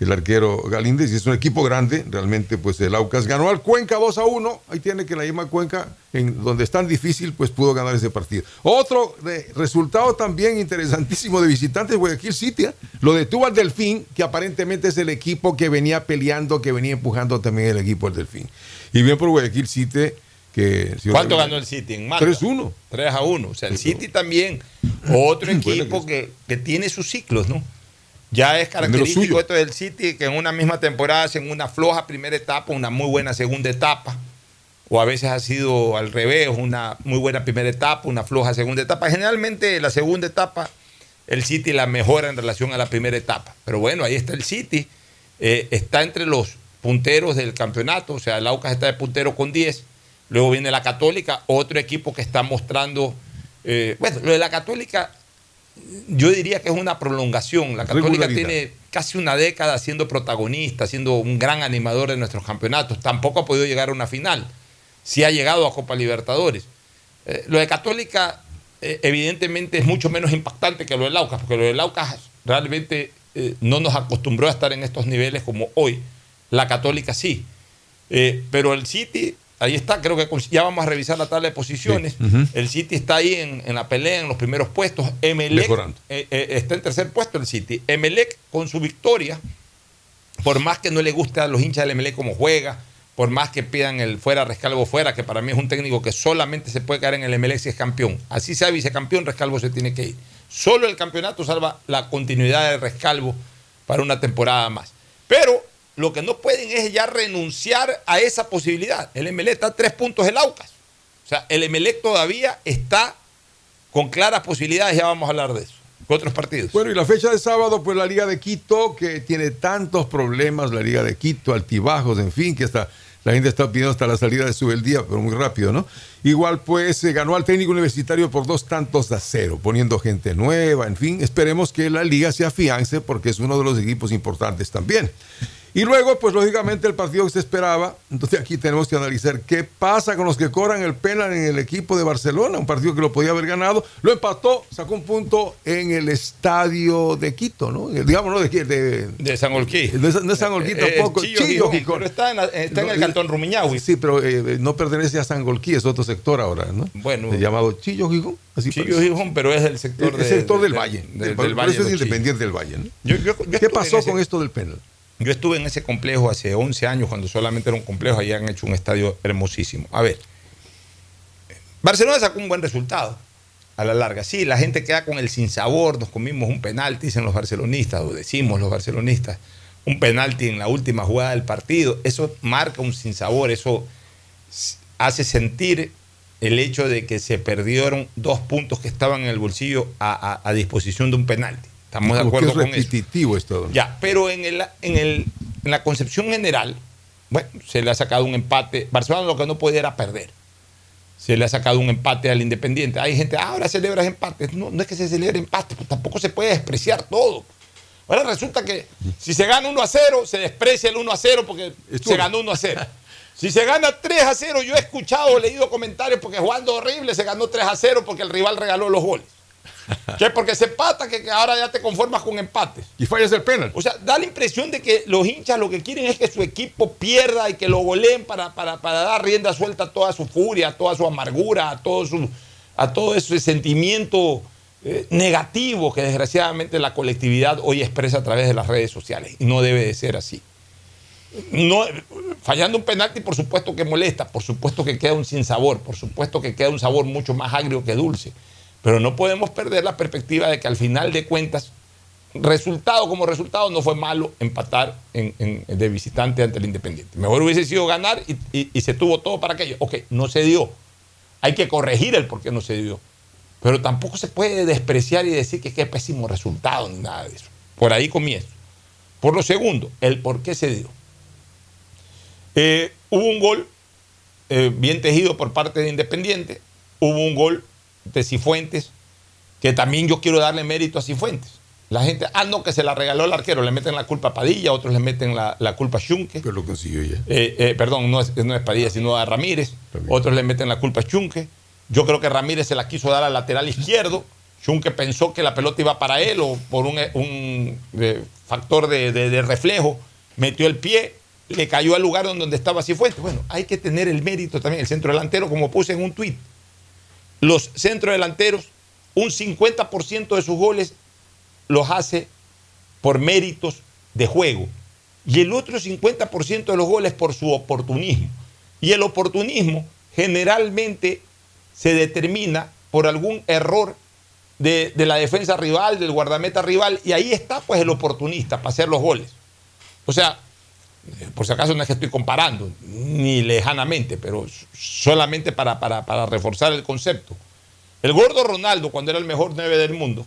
el arquero Galíndez. Y es un equipo grande. Realmente, pues el Aucas ganó al Cuenca 2 a 1. Ahí tiene que la misma Cuenca, en donde es tan difícil, pues pudo ganar ese partido. Otro resultado también interesantísimo de visitantes, Guayaquil City. ¿eh? Lo detuvo al Delfín, que aparentemente es el equipo que venía peleando, que venía empujando también el equipo del Delfín. Y bien por Guayaquil City. Que, ¿Cuánto ganó el City en 3-1. 3 a 1. O sea, el City también, otro equipo que, que tiene sus ciclos, ¿no? Ya es característico esto del City que en una misma temporada hacen una floja primera etapa, una muy buena segunda etapa, o a veces ha sido al revés, una muy buena primera etapa, una floja segunda etapa. Generalmente la segunda etapa el City la mejora en relación a la primera etapa. Pero bueno, ahí está el City, eh, está entre los punteros del campeonato, o sea, el Aucas está de puntero con 10, Luego viene la Católica, otro equipo que está mostrando. Eh, bueno, lo de la Católica, yo diría que es una prolongación. La Católica tiene casi una década siendo protagonista, siendo un gran animador de nuestros campeonatos. Tampoco ha podido llegar a una final. Sí ha llegado a Copa Libertadores. Eh, lo de Católica, eh, evidentemente, es mucho menos impactante que lo del Aucas, porque lo del Aucas realmente no nos acostumbró a estar en estos niveles como hoy. La Católica sí. pero el City Ahí está, creo que ya vamos a revisar la tabla de posiciones. El City está ahí en, la pelea, en los primeros puestos. Emelec eh, eh, está en tercer puesto el City. Emelec con su victoria, por más que no le guste a los hinchas del Emelec como juega, por más que pidan el fuera, Rescalvo fuera, que para mí es un técnico que solamente se puede caer en el Emelec si es campeón. Así sea vicecampeón, Rescalvo se tiene que ir. Solo el campeonato salva la continuidad de Rescalvo para una temporada más. Pero lo que no pueden es ya renunciar a esa posibilidad. El MLE está a tres puntos del Aucas. O sea, el MLE todavía está con claras posibilidades, ya vamos a hablar de eso. Con otros partidos. Bueno, y la fecha de sábado, pues la Liga de Quito, que tiene tantos problemas, la Liga de Quito, altibajos, en fin, que hasta la gente está pidiendo hasta la salida de su día, pero muy rápido, ¿no? Igual, pues, se ganó al técnico universitario por dos tantos a cero, poniendo gente nueva, en fin, esperemos que la liga se afiance porque es uno de los equipos importantes también. Y luego, pues lógicamente el partido que se esperaba, entonces aquí tenemos que analizar qué pasa con los que cobran el penal en el equipo de Barcelona, un partido que lo podía haber ganado, lo empató, sacó un punto en el estadio de Quito, ¿no? Digamos, ¿no? De, de, de San Olquí. De, de San Olquí eh, tampoco. Chillo, pero está en, está en el cantón Rumiñahui. Sí, pero eh, no pertenece a San Olquí, es otro sector ahora, ¿no? Bueno. llamado Chillo Gijón. Chillo Gijón, pero es el sector, el, sector del Valle. Del, valle eso es independiente del Valle, ¿no? ¿Qué pasó con esto del penal? Yo estuve en ese complejo hace 11 años, cuando solamente era un complejo, allí han hecho un estadio hermosísimo. A ver, Barcelona sacó un buen resultado a la larga. Sí, la gente queda con el sinsabor, nos comimos un penalti, dicen los barcelonistas, o decimos los barcelonistas, un penalti en la última jugada del partido. Eso marca un sinsabor, eso hace sentir el hecho de que se perdieron dos puntos que estaban en el bolsillo a disposición de un penalti. Estamos de acuerdo con repetitivo esto. Ya, pero en, el, en, el, en la concepción general, bueno, se le ha sacado un empate. Barcelona lo que no podía era perder. Se le ha sacado un empate al Independiente. Hay gente, ah, ahora celebras empates. No, no es que se celebre empate, pues tampoco se puede despreciar todo. Ahora resulta que si se gana 1 a 0, se desprecia el 1 a 0 porque se ganó 1 a 0. [LAUGHS] Si se gana 3 a 0, yo he escuchado, leído comentarios porque jugando horrible se ganó 3 a 0 porque el rival regaló los goles. [LAUGHS] que porque se pata, que, ahora ya te conformas con empates. Y fallas el penal. O sea, da la impresión de que los hinchas lo que quieren es que su equipo pierda y que lo goleen para, para, dar rienda suelta a toda su furia, a toda su amargura, a todo, su, a todo ese sentimiento eh, negativo que desgraciadamente la colectividad hoy expresa a través de las redes sociales. Y no debe de ser así. No, fallando un penalti, por supuesto que molesta, por supuesto que queda un sinsabor, por supuesto que queda un sabor mucho más agrio que dulce. Pero no podemos perder la perspectiva de que al final de cuentas, resultado como resultado, no fue malo empatar de visitante ante el Independiente. Mejor hubiese sido ganar y, se tuvo todo para aquello. Ok, no se dio. Hay que corregir el por qué no se dio. Pero tampoco se puede despreciar y decir que qué pésimo resultado ni nada de eso. Por ahí comienzo. Por lo segundo, el por qué se dio. Eh, hubo un gol eh, bien tejido por parte de Independiente, hubo un gol de Cifuentes, que también yo quiero darle mérito a Cifuentes. La gente, ah, no, que se la regaló el arquero, le meten la culpa a Padilla, otros le meten la, culpa a Chunque. Que lo consiguió ya. Eh, eh, perdón, no es, no es, Padilla, sino a Ramírez. Otros le meten la culpa a Chunque. Yo creo que Ramírez se la quiso dar al lateral izquierdo. Chunque pensó que la pelota iba para él o por un, eh, factor de, de, reflejo, metió el pie, le cayó al lugar donde estaba Cifuentes. Bueno, hay que tener el mérito también, el centro delantero, como puse en un tuit los centrodelanteros, un 50% de sus goles los hace por méritos de juego y el otro 50% de los goles por su oportunismo. Y el oportunismo generalmente se determina por algún error de, de, la defensa rival, del guardameta rival, y ahí está pues el oportunista para hacer los goles. O sea, por si acaso no es que estoy comparando, ni lejanamente, pero solamente para, para, reforzar el concepto. El gordo Ronaldo, cuando era el mejor 9 del mundo,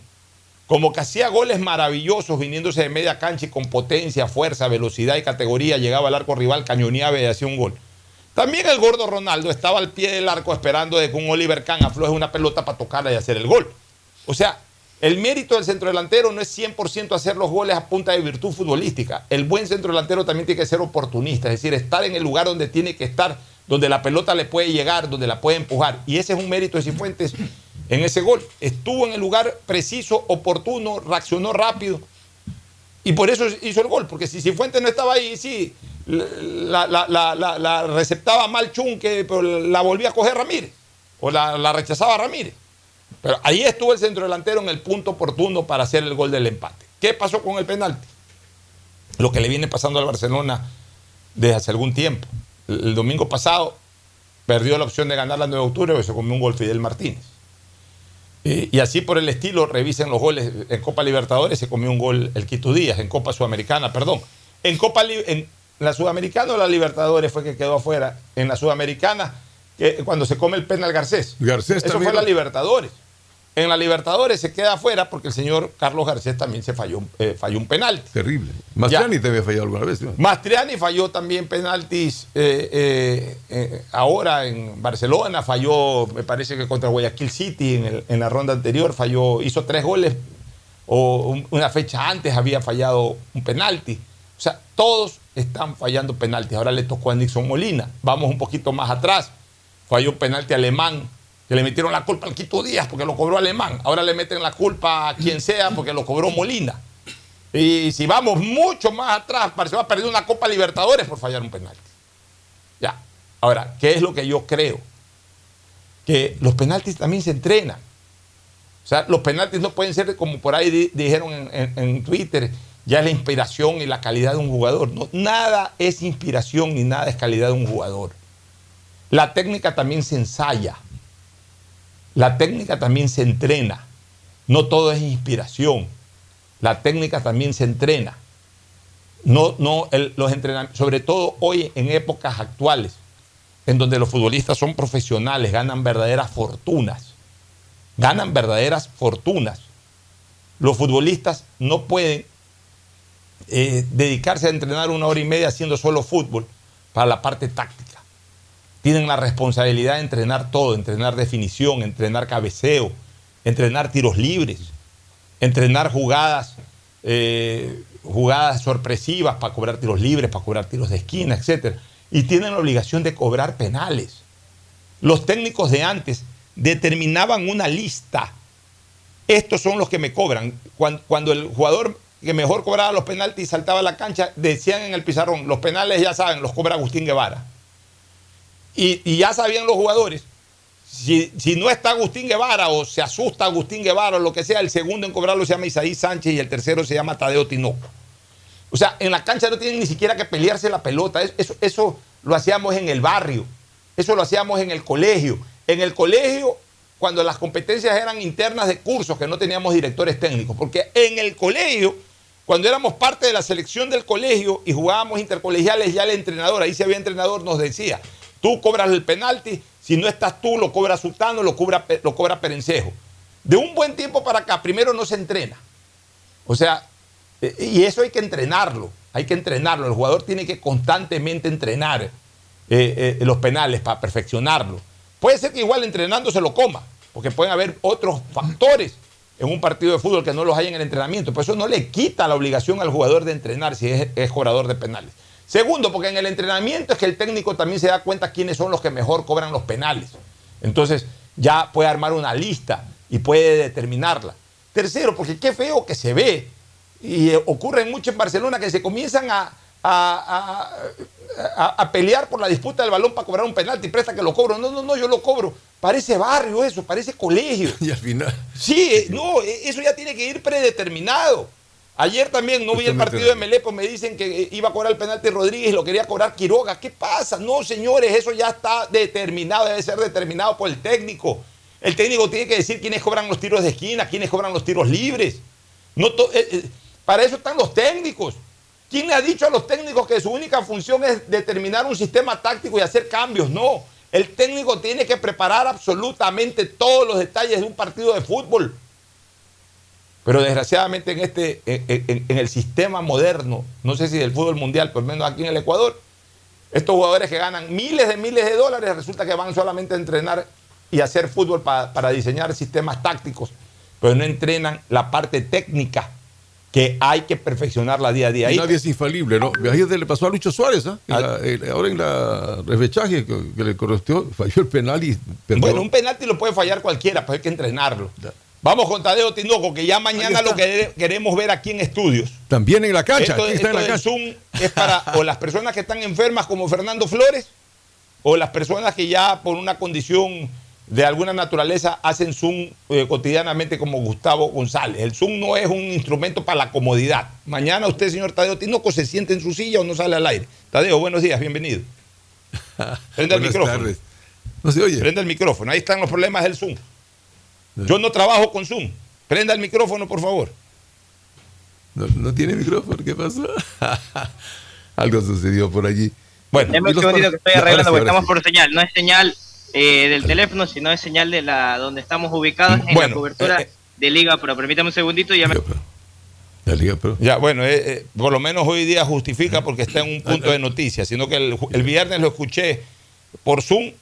como que hacía goles maravillosos viniéndose de media cancha y con potencia, fuerza, velocidad y categoría, llegaba al arco rival, cañoneaba y hacía un gol. También el gordo Ronaldo estaba al pie del arco esperando de que un Oliver Kahn afloje una pelota para tocarla y hacer el gol. O sea, el mérito del centrodelantero no es 100% hacer los goles a punta de virtud futbolística. El buen centrodelantero también tiene que ser oportunista, es decir, estar en el lugar donde tiene que estar, donde la pelota le puede llegar, donde la puede empujar. Y ese es un mérito de Cifuentes en ese gol. Estuvo en el lugar preciso, oportuno, reaccionó rápido. Y por eso hizo el gol, porque si Cifuentes no estaba ahí, sí, la, la, receptaba mal Chunque, pero la volvía a coger Ramírez, o la rechazaba Ramírez. Pero ahí estuvo el centro delantero en el punto oportuno para hacer el gol del empate. ¿Qué pasó con el penalti? Lo que le viene pasando al Barcelona desde hace algún tiempo. El, domingo pasado perdió la opción de ganar la 9 de octubre y se comió un gol Fidel Martínez. y así por el estilo, revisen los goles. En Copa Libertadores se comió un gol el Quito Díaz, en Copa Sudamericana, perdón. En Copa en la Sudamericana o la Libertadores fue que quedó afuera. En la Sudamericana, cuando se come el penal Garcés. Garcés Eso fue la Libertadores. En la Libertadores se queda afuera porque el señor Carlos Garcés también se falló, eh, falló un penalti. Terrible. Mastriani te había fallado alguna vez. Mastriani falló también penaltis eh, eh, ahora en Barcelona, falló, me parece que contra Guayaquil City en, la ronda anterior, falló, hizo tres goles o una fecha antes había fallado un penalti. O sea, todos están fallando penaltis. Ahora le tocó a Nixon Molina. Vamos un poquito más atrás. Falló un penalti alemán que le metieron la culpa al Quito Díaz porque lo cobró Alemán. Ahora le meten la culpa a quien sea porque lo cobró Molina. Y si vamos mucho más atrás, parece que va perder una Copa Libertadores por fallar un penalti. Ya. Ahora, ¿qué es lo que yo creo? Que los penaltis también se entrenan. O sea, los penaltis no pueden ser como por ahí dijeron en, Twitter, ya es la inspiración y la calidad de un jugador. Nada es inspiración ni nada es calidad de un jugador. La técnica también se ensaya. La técnica también se entrena. No todo es inspiración. La técnica también se entrena. No, no, los sobre todo hoy en épocas actuales, en donde los futbolistas son profesionales, ganan verdaderas fortunas. Ganan verdaderas fortunas. Los futbolistas no pueden eh, dedicarse a entrenar una hora y media haciendo solo fútbol para la parte táctica tienen la responsabilidad de entrenar todo, entrenar definición, entrenar cabeceo, entrenar tiros libres, entrenar jugadas, eh, jugadas sorpresivas para cobrar tiros libres, para cobrar tiros de esquina, etc. Y tienen la obligación de cobrar penales. Los técnicos de antes determinaban una lista. Estos son los que me cobran. Cuando, el jugador que mejor cobraba los penaltis saltaba a la cancha, decían en el pizarrón, los penales ya saben, los cobra Agustín Guevara. Y, ya sabían los jugadores, si, no está Agustín Guevara o se asusta Agustín Guevara o lo que sea, el segundo en cobrarlo se llama Isaí Sánchez y el tercero se llama Tadeo Tinoco. O sea, en la cancha no tienen ni siquiera que pelearse la pelota. Eso, eso lo hacíamos en el barrio, eso lo hacíamos en el colegio. En el colegio, cuando las competencias eran internas de cursos, que no teníamos directores técnicos, porque en el colegio, cuando éramos parte de la selección del colegio y jugábamos intercolegiales, ya el entrenador, ahí si había entrenador, nos decía, Tú cobras el penalti, si no estás tú, lo cobra Sultano, lo cobra, lo cobra Perencejo. De un buen tiempo para acá, primero no se entrena. O sea, eh, y eso hay que entrenarlo, hay que entrenarlo. El jugador tiene que constantemente entrenar eh, eh, los penales para perfeccionarlo. Puede ser que igual entrenando se lo coma, porque pueden haber otros factores en un partido de fútbol que no los hay en el entrenamiento. Pero eso no le quita la obligación al jugador de entrenar si es, es jugador de penales. Segundo, porque en el entrenamiento es que el técnico también se da cuenta quiénes son los que mejor cobran los penales. Entonces ya puede armar una lista y puede determinarla. Tercero, porque qué feo que se ve, y ocurre mucho en Barcelona, que se comienzan a, a, pelear por la disputa del balón para cobrar un penalti, presta que lo cobro. No, no, no, yo lo cobro. Parece barrio eso, parece colegio. [LAUGHS] Y al final. Sí, no, eso ya tiene que ir predeterminado. Ayer también no vi el partido de Melepo, me dicen que iba a cobrar el penalti Rodríguez y lo quería cobrar Quiroga. ¿Qué pasa? No, señores, eso ya está determinado, debe ser determinado por el técnico. El técnico tiene que decir quiénes cobran los tiros de esquina, quiénes cobran los tiros libres. No eh, eh, para eso están los técnicos. ¿Quién le ha dicho a los técnicos que su única función es determinar un sistema táctico y hacer cambios? No. El técnico tiene que preparar absolutamente todos los detalles de un partido de fútbol. Pero desgraciadamente en, este, en, el sistema moderno, no sé si del fútbol mundial, por lo menos aquí en el Ecuador, Estos jugadores que ganan miles de miles de dólares resulta que van solamente a entrenar y hacer fútbol para diseñar sistemas tácticos, pero no entrenan la parte técnica que hay que perfeccionarla día a día. nadie es infalible, ¿no? Ahí le pasó a Lucho Suárez, ¿ah? ahora en la repechaje que, le correspondió, falló el penal y Bueno, un penalti lo puede fallar cualquiera, pero hay que entrenarlo. Vamos con Tadeo Tinoco, que ya mañana lo que queremos ver aquí en estudios. También en la cancha. Esto, está en la cancha. Zoom es para [LAUGHS] o las personas que están enfermas como Fernando Flores o las personas que ya por una condición de alguna naturaleza hacen Zoom eh, cotidianamente como Gustavo González. El Zoom no es un instrumento para la comodidad. Mañana usted, señor Tadeo Tinoco, se siente en su silla o no sale al aire. Tadeo, buenos días, bienvenido. [LAUGHS] Prenda el micrófono. No se oye. Prenda el micrófono. Ahí están los problemas del Zoom. Yo no trabajo con Zoom. Prenda el micrófono, por favor. No, tiene micrófono, ¿qué pasó? [LAUGHS] Algo sucedió por allí. Bueno, que estoy arreglando porque estamos por señal. No es señal eh, del teléfono, sino es señal de la donde estamos ubicados en la cobertura eh, eh. de Liga Pro. Permítame un segundito y ya me... La Liga Pro. Ya, bueno, por lo menos hoy día justifica porque está en un punto de noticias, sino que el viernes lo escuché por Zoom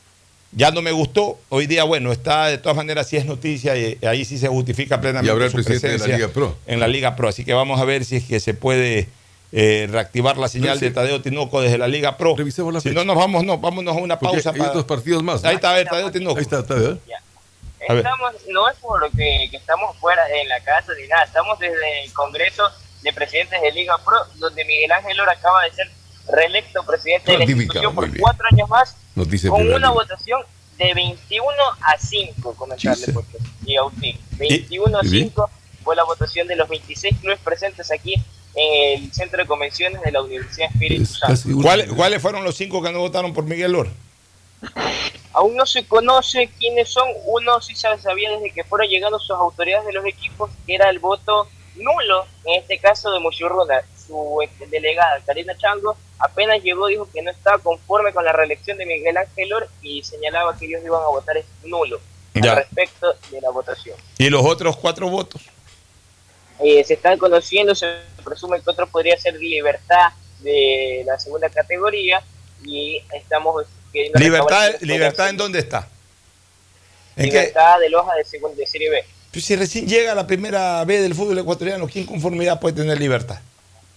ya no me gustó. Hoy día, bueno, está de todas maneras, sí es noticia y ahí sí se justifica plenamente. Y habrá el presidente de la Liga Pro. En la Liga Pro. Así que vamos a ver si es que se puede eh, reactivar la señal de Tadeo Tinoco desde la Liga Pro. Revisemos la Si no, nos vamos, no, vámonos a una pausa. Hay otros partidos más. Ahí está, a ver, Tadeo Tinoco. Ahí está, Tadeo. Estamos, no es porque que estamos fuera en la casa ni nada, estamos desde el Congreso de Presidentes de Liga Pro, donde Miguel Ángel Ora acaba de ser reelecto presidente de la institución por cuatro años más, con una votación de 21 a 5, comentarle, porque y a 21 a 5 fue la votación de los 26 clubes presentes aquí en el centro de convenciones de la Universidad Espíritu Santo. ¿Cuáles fueron los cinco que no votaron por Miguel Lor? Aún no se conoce quiénes son. Uno sí se sabía desde que fueron llegando sus autoridades de los equipos, que era el voto nulo, en este caso de Muchurruna. Su este, delegada, Karina Chango, apenas llegó, dijo que no estaba conforme con la reelección de Miguel Ángel Or y señalaba que ellos iban a votar nulo respecto de la votación. ¿Y los otros cuatro votos? Eh, se están conociendo, se presume que otro podría ser Libertad de la segunda categoría y estamos Libertad, libertad en dónde está? ¿En libertad de Loja de, segunda, de Serie B. Pues si recién llega la primera B del fútbol ecuatoriano, ¿quién conformidad puede tener libertad?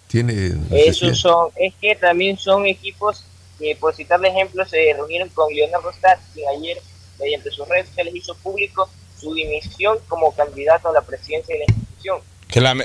Tiene. Esos son, es que también son equipos que, por citar ejemplos, se reunieron con Leonardo Star, que ayer, mediante sus redes sociales, hizo público su dimisión como candidato a la presidencia de la institución. Que, la,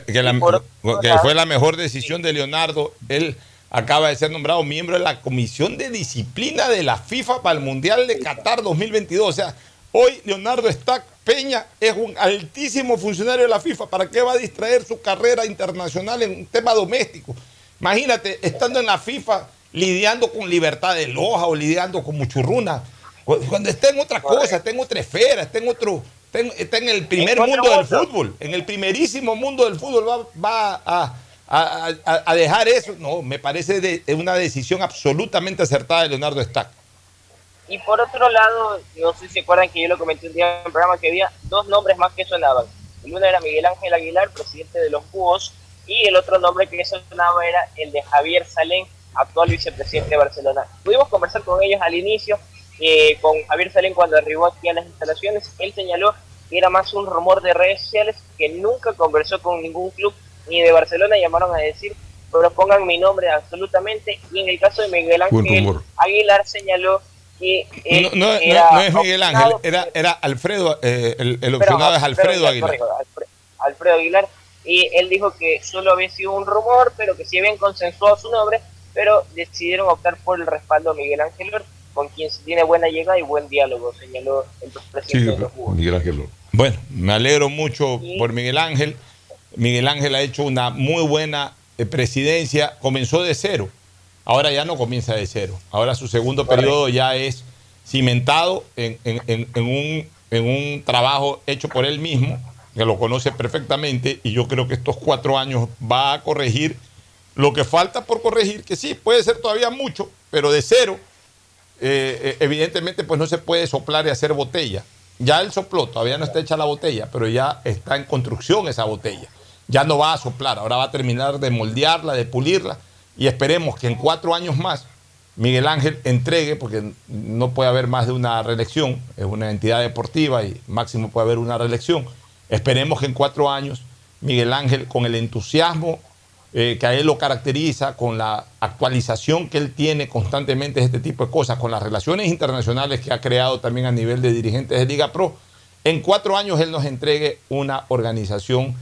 que, fue la mejor decisión de Leonardo. Él acaba de ser nombrado miembro de la Comisión de Disciplina de la FIFA para el Mundial de Qatar 2022. O sea, hoy Leonardo Stack Peña es un altísimo funcionario de la FIFA. ¿Para qué va a distraer su carrera internacional en un tema doméstico? Imagínate, estando en la FIFA, lidiando con libertad de loja o lidiando con muchurruna. Cuando esté en otra cosa, esté en otra esfera, esté en otro, está en el primer mundo del fútbol, en el primerísimo mundo del fútbol va, a, dejar eso. No, me parece de, una decisión absolutamente acertada de Leonardo Stack. Y por otro lado, no sé si se acuerdan que yo lo comenté un día en el programa que había dos nombres más que sonaban. El uno era Miguel Ángel Aguilar, presidente de los Búhos, y el otro nombre que sonaba era el de Javier Salén, actual vicepresidente de Barcelona. Pudimos conversar con ellos al inicio eh, con Javier Salén cuando arribó aquí a las instalaciones, él señaló que era más un rumor de redes sociales, que nunca conversó con ningún club ni de Barcelona, llamaron a decir, pero pongan mi nombre absolutamente, y en el caso de Miguel Ángel Aguilar señaló que no, es Miguel Ángel, era, era Alfredo, eh, el, opcionado es Alfredo, Aguilar. Alfredo Aguilar, y él dijo que solo había sido un rumor, pero que sí habían consensuado su nombre, pero decidieron optar por el respaldo a Miguel Ángel con quien se tiene buena llegada y buen diálogo, señaló el presidente de Miguel Ángel. Bueno, me alegro mucho por Miguel Ángel. Miguel Ángel ha hecho una muy buena eh, presidencia, comenzó de cero, ahora ya no comienza de cero, ahora su segundo periodo ya es cimentado en, un, en un trabajo hecho por él mismo, que lo conoce perfectamente, y yo creo que estos cuatro años va a corregir lo que falta por corregir, que sí, puede ser todavía mucho, pero de cero eh, eh, evidentemente pues no se puede soplar y hacer botella. Ya el sopló, todavía no está hecha la botella, pero ya está en construcción esa botella. Ya no va a soplar, ahora va a terminar de moldearla, de pulirla y esperemos que en cuatro años más Miguel Ángel entregue, porque no puede haber más de una reelección, es una entidad deportiva y máximo puede haber una reelección. Esperemos que en cuatro años Miguel Ángel, con el entusiasmo eh, que a él lo caracteriza, con la actualización que él tiene constantemente de este tipo de cosas, con las relaciones internacionales que ha creado también a nivel de dirigentes de Liga Pro, en cuatro años él nos entregue una organización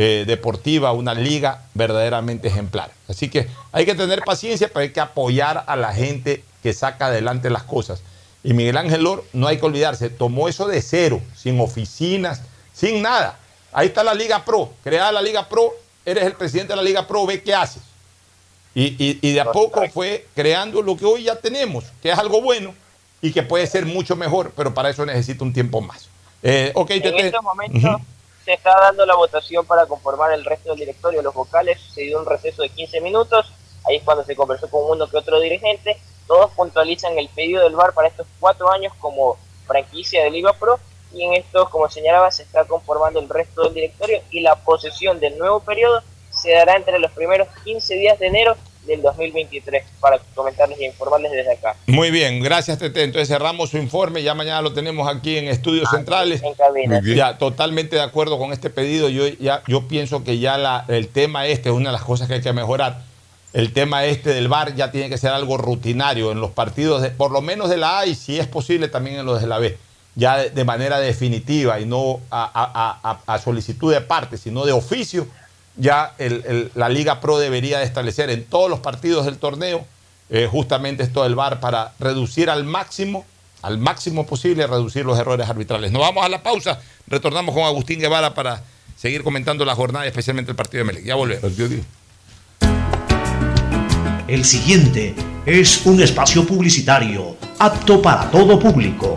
eh, deportiva, una liga verdaderamente ejemplar. Así que hay que tener paciencia, pero hay que apoyar a la gente que saca adelante las cosas. Y Miguel Ángel Lor, no hay que olvidarse, tomó eso de cero, sin oficinas, sin nada. Ahí está la Liga Pro, creada la Liga Pro, eres el presidente de la Liga Pro, ve qué haces. Y, de a poco fue creando lo que hoy ya tenemos, que es algo bueno y que puede ser mucho mejor, pero para eso necesita un tiempo más. Eh, en estos momentos se está dando la votación para conformar el resto del directorio. Los vocales se dio un receso de 15 minutos. Ahí es cuando se conversó con uno que otro dirigente. Todos puntualizan el pedido del VAR para estos cuatro años como franquicia de Liga Pro. Y en estos, como señalaba, se está conformando el resto del directorio y la posesión del nuevo periodo se dará entre los primeros 15 días de enero del 2023 para comentarles e informarles desde acá. Muy bien, gracias Tete. Entonces cerramos su informe, ya mañana lo tenemos aquí en Estudios ah, Centrales. Ya, totalmente de acuerdo con este pedido. Yo, ya, yo pienso que ya la, el tema este es una de las cosas que hay que mejorar. El tema este del VAR ya tiene que ser algo rutinario en los partidos, de, por lo menos de la A y si es posible también en los de la B. Ya de, manera definitiva y no a, a solicitud de parte, sino de oficio ya la Liga Pro debería de establecer en todos los partidos del torneo eh, justamente esto del VAR para reducir al máximo, al máximo posible, reducir los errores arbitrales. Nos vamos a la pausa, retornamos con Agustín Guevara para seguir comentando la jornada, especialmente el partido de Melec. Ya volvemos. El siguiente es un espacio publicitario apto para todo público.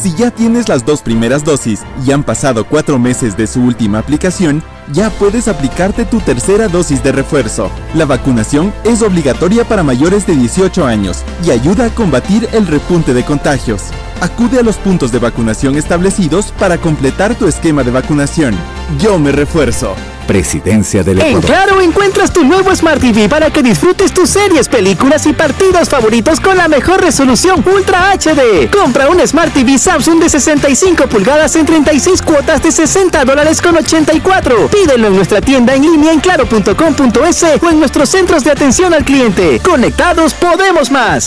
Si ya tienes las dos primeras dosis y han pasado cuatro meses de su última aplicación, ya puedes aplicarte tu tercera dosis de refuerzo. La vacunación es obligatoria para mayores de 18 años y ayuda a combatir el repunte de contagios. Acude a los puntos de vacunación establecidos para completar tu esquema de vacunación. Yo me refuerzo. Presidencia del Ecuador. En Claro encuentras tu nuevo Smart TV para que disfrutes tus series, películas y partidos favoritos con la mejor resolución Ultra HD. Compra un Smart TV Samsung de 65 pulgadas en 36 cuotas de 60 dólares con 84. Pídelo en nuestra tienda en línea en claro.com.es o en nuestros centros de atención al cliente. Conectados podemos más.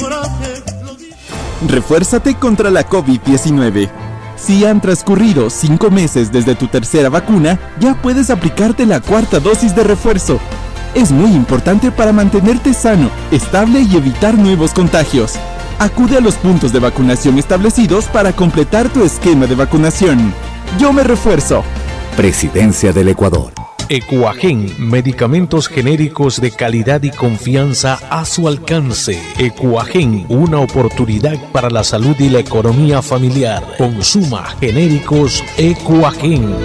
Refuérzate contra la COVID-19. Si han transcurrido cinco meses desde tu tercera vacuna, ya puedes aplicarte la cuarta dosis de refuerzo. Es muy importante para mantenerte sano, estable y evitar nuevos contagios. Acude a los puntos de vacunación establecidos para completar tu esquema de vacunación. Yo me refuerzo. Presidencia del Ecuador. Ecuagen, medicamentos genéricos de calidad y confianza a su alcance. Ecuagen, una oportunidad para la salud y la economía familiar. Consuma genéricos Ecuagen.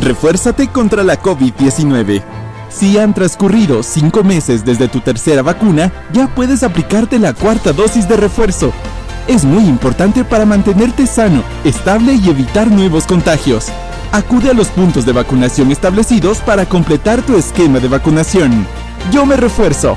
Refuérzate contra la COVID-19. Si han transcurrido cinco meses desde tu tercera vacuna, ya puedes aplicarte la cuarta dosis de refuerzo es muy importante para mantenerte sano, estable y evitar nuevos contagios. Acude a los puntos de vacunación establecidos para completar tu esquema de vacunación. Yo me refuerzo.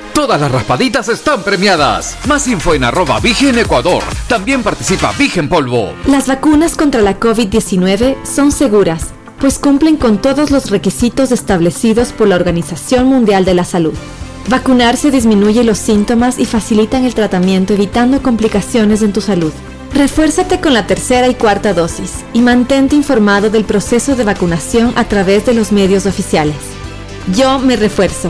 Todas las raspaditas están premiadas. Más info en arroba Vigen Ecuador. También participa Vigen Polvo. Las vacunas contra la COVID-19 son seguras, pues cumplen con todos los requisitos establecidos por la Organización Mundial de la Salud. Vacunarse disminuye los síntomas y facilitan el tratamiento evitando complicaciones en tu salud. Refuérzate con la tercera y cuarta dosis y mantente informado del proceso de vacunación a través de los medios oficiales. Yo me refuerzo.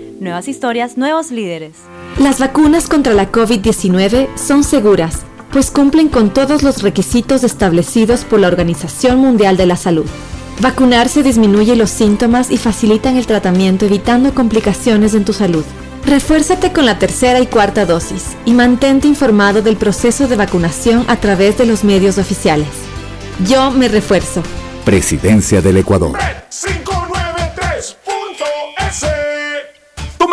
Nuevas historias, nuevos líderes. Las vacunas contra la COVID-19 son seguras, pues cumplen con todos los requisitos establecidos por la Organización Mundial de la Salud. Vacunarse disminuye los síntomas y facilitan el tratamiento evitando complicaciones en tu salud. Refuérzate con la tercera y cuarta dosis y mantente informado del proceso de vacunación a través de los medios oficiales. Yo me refuerzo. Presidencia del Ecuador.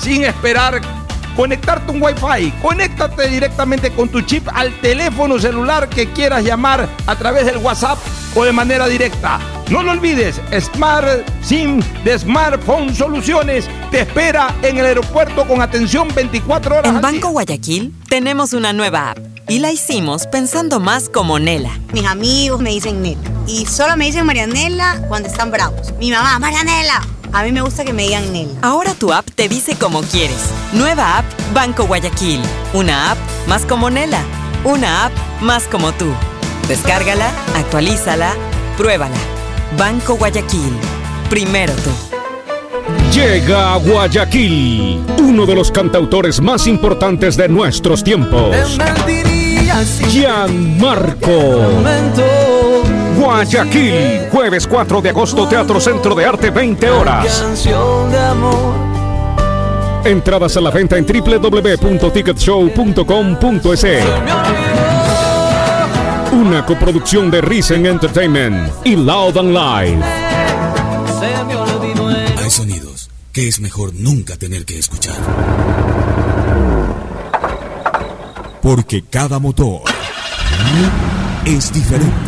sin esperar conectarte un Wi-Fi. Conéctate directamente con tu chip al teléfono celular que quieras llamar a través del WhatsApp o de manera directa. No lo olvides, Smart SIM de Smartphone Soluciones te espera en el aeropuerto con atención 24 horas. En Banco Guayaquil tenemos una nueva app y la hicimos pensando más como Nela. Mis amigos me dicen Nela y solo me dicen Marianela cuando están bravos. Mi mamá, Marianela a mí me gusta que me digan Nel. Ahora tu app te dice como quieres. Nueva app Banco Guayaquil. Una app más como Nela. Una app más como tú. Descárgala, actualízala, pruébala. Banco Guayaquil. Primero tú. Llega a Guayaquil, uno de los cantautores más importantes de nuestros tiempos. Gianmarco. Guayaquil, jueves 4 de agosto, Teatro Centro de Arte, 20 horas. Entradas a la venta en www.ticketshow.com.es. Una coproducción de Risen Entertainment y Loud and Live. Hay sonidos que es mejor nunca tener que escuchar. Porque cada motor es diferente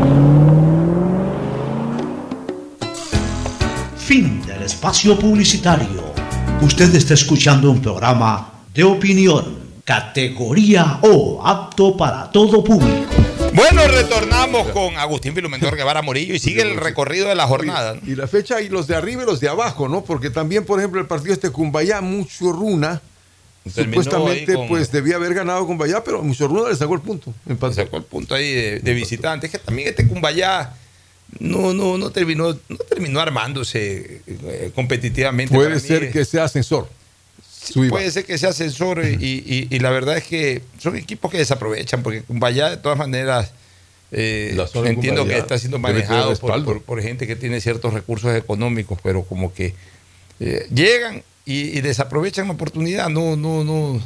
Espacio publicitario. Usted está escuchando un programa de opinión, categoría O, apto para todo público. Bueno, retornamos con Agustín Filumendor Guevara Morillo y sigue el recorrido de la jornada. Y la fecha y los de arriba y los de abajo, ¿no? Porque también, por ejemplo, el partido este Cumbayá, mucho runa. Supuestamente, pues debía haber ganado Cumbayá, pero mucho runa le sacó el punto. sacó el punto ahí de, de visitante. Es que también este Cumbayá no, no, no terminó, no terminó armándose eh, competitivamente. Puede ser que sea ascensor. puede ser que sea ascensor y, y, la verdad es que son equipos que desaprovechan porque Cumbayá de todas maneras eh, entiendo que está siendo manejado por, gente que tiene ciertos recursos económicos, pero como que eh, llegan y, desaprovechan la oportunidad, no, no, no,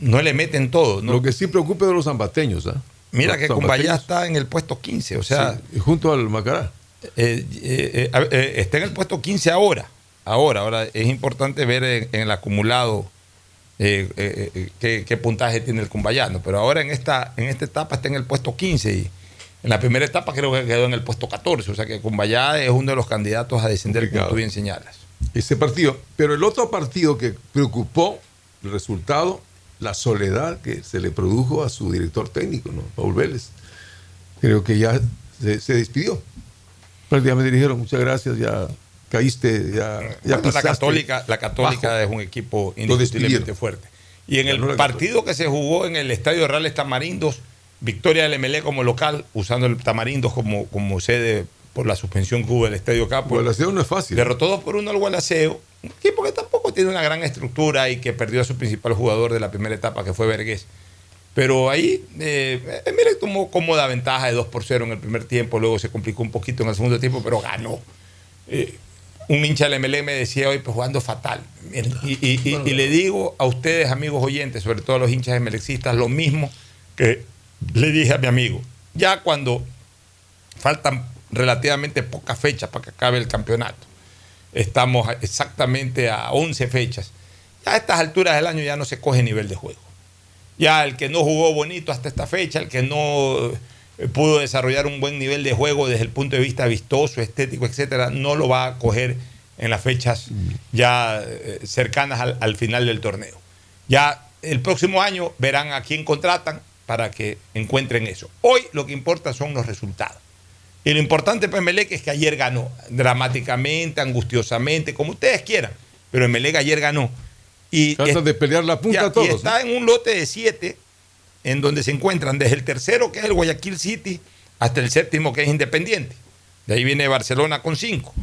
no le meten todo. Lo que sí preocupa de los zambateños, ¿ah? Mira que Cumbayá está en el puesto 15, o sea. junto al Macará. Eh, eh, eh, está en el puesto 15 ahora. Ahora, ahora es importante ver en, el acumulado qué, puntaje tiene el cumbayano. Pero ahora en esta, en esta etapa está en el puesto 15 y en la primera etapa creo que quedó en el puesto 14. O sea que Cumbayá es uno de los candidatos a descender, como tú bien señalas. Ese partido. Pero el otro partido que preocupó el resultado la soledad que se le produjo a su director técnico, ¿no? Paul Vélez. Creo que ya se, despidió. Prácticamente dijeron, muchas gracias, ya caíste, ya, ya la Católica, la Católica es un equipo indiscutiblemente fuerte. Y en el partido que se jugó en el Estadio Reales Tamarindos, victoria del MLE como local, usando el Tamarindos como, como sede por la suspensión que hubo del Estadio Capo. Gualaceo no es fácil. Derrotó 2 por 1 al Gualaceo, un equipo que tampoco tiene una gran estructura y que perdió a su principal jugador de la primera etapa, que fue Vergués. Pero ahí, eh, mire, tomó cómoda ventaja de 2 por 0 en el primer tiempo, luego se complicó un poquito en el segundo tiempo, pero ganó. Eh, un hincha del MLE me decía hoy, pues jugando fatal. Y, le digo a ustedes, amigos oyentes, sobre todo a los hinchas MLExistas, lo mismo que le dije a mi amigo. Ya cuando faltan relativamente pocas fechas para que acabe el campeonato. Estamos exactamente a 11 fechas. Ya a estas alturas del año ya no se coge nivel de juego. Ya el que no jugó bonito hasta esta fecha, el que no eh, pudo desarrollar un buen nivel de juego desde el punto de vista vistoso, estético, etcétera, no lo va a coger en las fechas ya eh, cercanas al, al final del torneo. Ya el próximo año verán a quién contratan para que encuentren eso. Hoy lo que importa son los resultados. Y lo importante para Emelec es que ayer ganó, dramáticamente, angustiosamente, como ustedes quieran. Pero Emelec ayer ganó. Y Tratan de pelear la punta a todos. Y está en un lote de siete, en donde se encuentran desde el tercero, que es el Guayaquil City, hasta el séptimo, que es Independiente. De ahí viene Barcelona con cinco.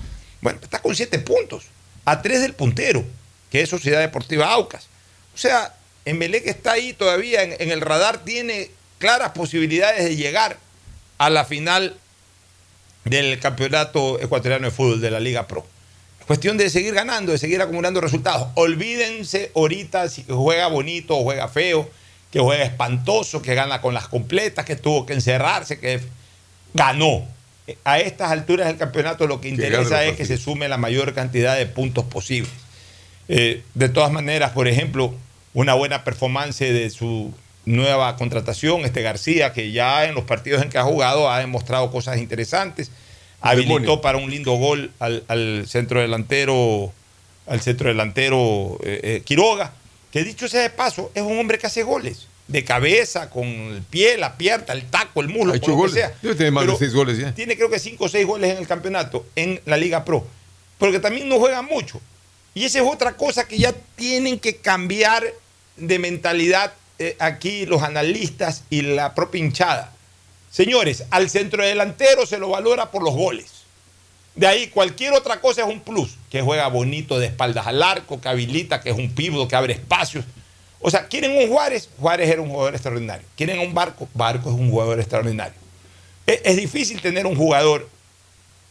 Bueno, está con siete puntos, a tres del puntero, que es Sociedad Deportiva Aucas. O sea, Emelec está ahí todavía en el radar, tiene claras posibilidades de llegar a la final del Campeonato Ecuatoriano de Fútbol de la Liga Pro. Cuestión de seguir ganando, de seguir acumulando resultados. Olvídense ahorita si juega bonito o juega feo, que juega espantoso, que gana con las completas, que tuvo que encerrarse, que ganó. A estas alturas del campeonato lo que interesa es que se sume la mayor cantidad de puntos posibles. Eh, de todas maneras, por ejemplo, una buena performance de su nueva contratación, este García, que ya en los partidos en que ha jugado ha demostrado cosas interesantes. Habilitó para un lindo gol al, centro delantero, al centro delantero eh, eh, Quiroga, que dicho sea de paso, es un hombre que hace goles. De cabeza, con el pie, la pierna, el taco, el muslo, lo que sea. Tiene más de seis goles ya. Tiene creo que cinco o seis goles en el campeonato, en la Liga Pro. Porque también no juega mucho. Y esa es otra cosa que ya tienen que cambiar de mentalidad eh, aquí los analistas y la propia hinchada. Señores, al centro delantero se lo valora por los goles. De ahí cualquier otra cosa es un plus, que juega bonito de espaldas al arco, que habilita, que es un pívot, que abre espacios. O sea, ¿quieren un Juárez? Juárez era un jugador extraordinario. ¿Quieren un Barco? Barco es un jugador extraordinario. Es, difícil tener un jugador.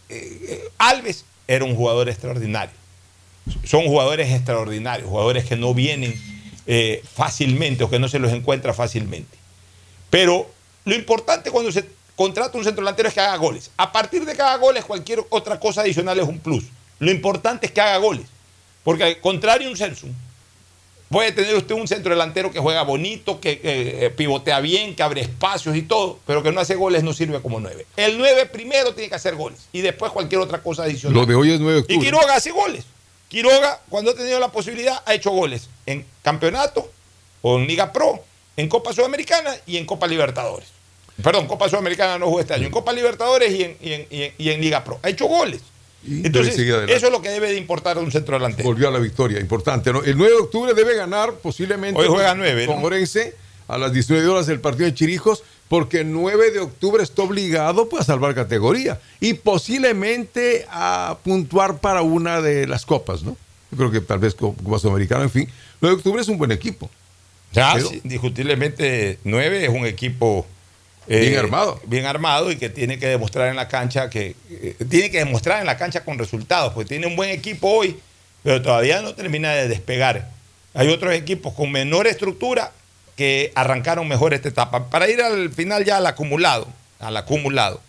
Eh, eh, Alves era un jugador extraordinario. Son jugadores extraordinarios, jugadores que no vienen eh, fácilmente o que no se los encuentra fácilmente. Pero lo importante cuando se contrata un centro delantero es que haga goles. A partir de que haga goles, cualquier otra cosa adicional es un plus. Lo importante es que haga goles. Porque al contrario un Celso, puede tener usted un centro delantero que juega bonito, que, eh, pivotea bien, que abre espacios y todo, pero que no hace goles no sirve como nueve. El nueve primero tiene que hacer goles y después cualquier otra cosa adicional. Lo de hoy es nueve Y Quiroga hace goles. Quiroga, cuando ha tenido la posibilidad, ha hecho goles en campeonato o en Liga Pro, en Copa Sudamericana y en Copa Libertadores. Perdón, Copa Sudamericana no jugó este año, en Copa Libertadores y en, Liga Pro. Ha hecho goles. Entonces, eso es lo que debe de importar a un centro delantero. Volvió a la victoria, importante. El 9 de octubre debe ganar posiblemente Hoy juega 9, con Orense a las 19 horas del partido de Chirijos, porque el 9 de octubre está obligado pues, a salvar categoría y posiblemente a puntuar para una de las copas, ¿no? Yo creo que tal vez Copa Sudamericana, en fin. 9 de octubre es un buen equipo. Ya, indiscutiblemente 9 es un equipo bien eh, armado. Bien armado y que tiene que demostrar en la cancha que eh, tiene que demostrar en la cancha con resultados, porque tiene un buen equipo hoy, pero todavía no termina de despegar. Hay otros equipos con menor estructura que arrancaron mejor esta etapa. Para ir al final ya al acumulado, al acumulado.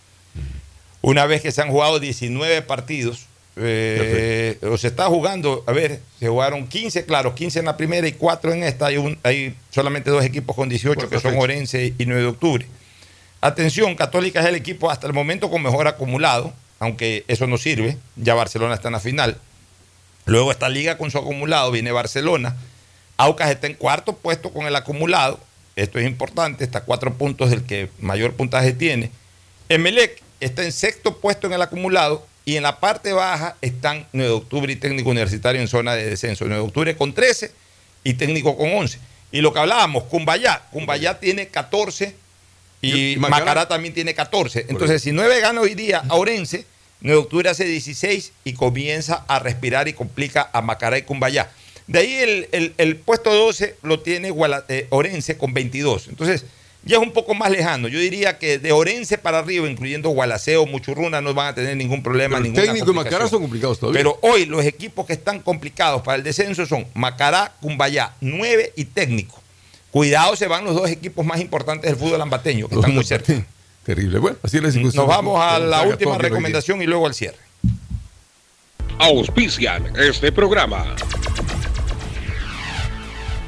Una vez que se han jugado 19 partidos, eh, o se está jugando, a ver, se jugaron 15, claro, 15 en la primera y 4 en esta. Hay, un, hay solamente dos equipos con 18 que son Orense y 9 de octubre. Atención, Católica es el equipo hasta el momento con mejor acumulado, aunque eso no sirve, ya Barcelona está en la final. Luego está Liga con su acumulado, viene Barcelona. Aucas está en cuarto puesto con el acumulado, esto es importante, está a cuatro puntos del que mayor puntaje tiene. Emelec está en sexto puesto en el acumulado y en la parte baja están 9 de octubre y técnico universitario en zona de descenso. 9 de octubre con 13 y técnico con 11. Y lo que hablábamos, Cumbayá. Cumbayá tiene 14 y, Macará? también tiene 14. Entonces, si 9 gana hoy día a Orense, 9 de octubre hace 16 y comienza a respirar y complica a Macará y Cumbayá. De ahí el, puesto 12 lo tiene eh, Orense con 22. Entonces, ya es un poco más lejano. Yo diría que de Orense para arriba, incluyendo Gualaceo, Muchurruna, no van a tener ningún problema. Pero técnico y Macará son complicados todavía. Pero hoy los equipos que están complicados para el descenso son Macará, Cumbayá, 9 y técnico. Cuidado, se van los dos equipos más importantes del fútbol ambateño, que están muy cerca. [LAUGHS] Terrible. Bueno, así les Nos vamos a la última recomendación y luego al cierre. Auspician este programa.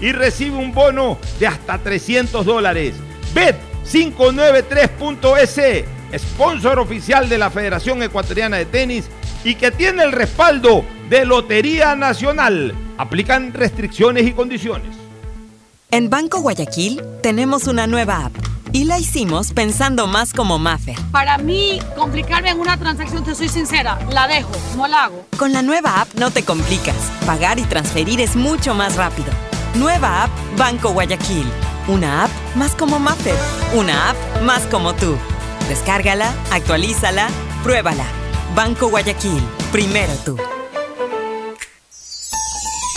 y recibe un bono de hasta 300 dólares. Bet593.es, sponsor oficial de la Federación Ecuatoriana de Tenis y que tiene el respaldo de Lotería Nacional. Aplican restricciones y condiciones. En Banco Guayaquil tenemos una nueva app y la hicimos pensando más como Maffer. Para mí, complicarme en una transacción, te soy sincera, la dejo, no la hago. Con la nueva app no te complicas. Pagar y transferir es mucho más rápido. Nueva app Banco Guayaquil. Una app más como Maffer. Una app más como tú. Descárgala, actualízala, pruébala. Banco Guayaquil. Primero tú.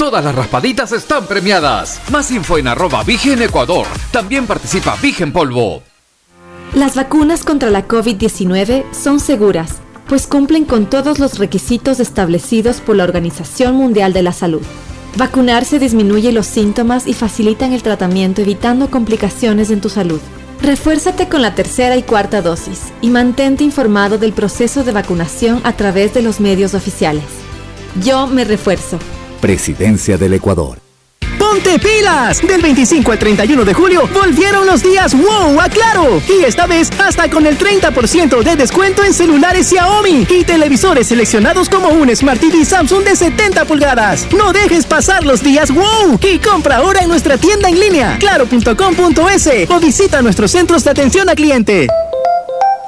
Todas las raspaditas están premiadas. Más info en arroba Vigen Ecuador. También participa Vigen Polvo. Las vacunas contra la COVID-19 son seguras, pues cumplen con todos los requisitos establecidos por la Organización Mundial de la Salud. Vacunarse disminuye los síntomas y facilitan el tratamiento evitando complicaciones en tu salud. Refuérzate con la tercera y cuarta dosis y mantente informado del proceso de vacunación a través de los medios oficiales. Yo me refuerzo. Presidencia del Ecuador. ¡Ponte pilas! Del 25 al 31 de julio volvieron los días wow a Claro. Y esta vez hasta con el 30% de descuento en celulares Xiaomi y televisores seleccionados como un Smart TV Samsung de 70 pulgadas. No dejes pasar los días wow y compra ahora en nuestra tienda en línea claro.com.es o visita nuestros centros de atención a cliente.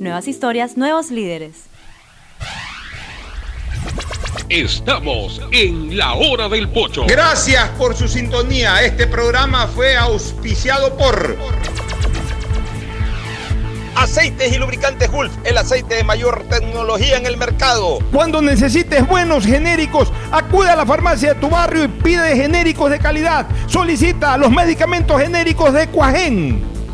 Nuevas historias, nuevos líderes. Estamos en la hora del pocho. Gracias por su sintonía. Este programa fue auspiciado por Aceites y lubricantes Gulf, el aceite de mayor tecnología en el mercado. Cuando necesites buenos genéricos, acude a la farmacia de tu barrio y pide genéricos de calidad. Solicita los medicamentos genéricos de Cuajén.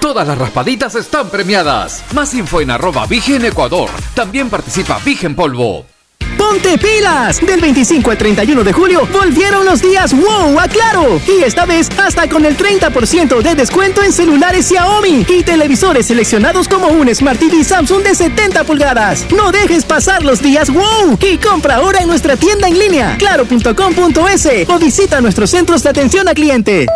Todas las raspaditas están premiadas. Más info en arroba Vigen Ecuador. También participa Vigen Polvo. ¡Ponte pilas! Del 25 al 31 de julio volvieron los días wow a Claro. Y esta vez hasta con el 30% de descuento en celulares Xiaomi y televisores seleccionados como un Smart TV Samsung de 70 pulgadas. No dejes pasar los días wow y compra ahora en nuestra tienda en línea claro.com.es o visita nuestros centros de atención a cliente.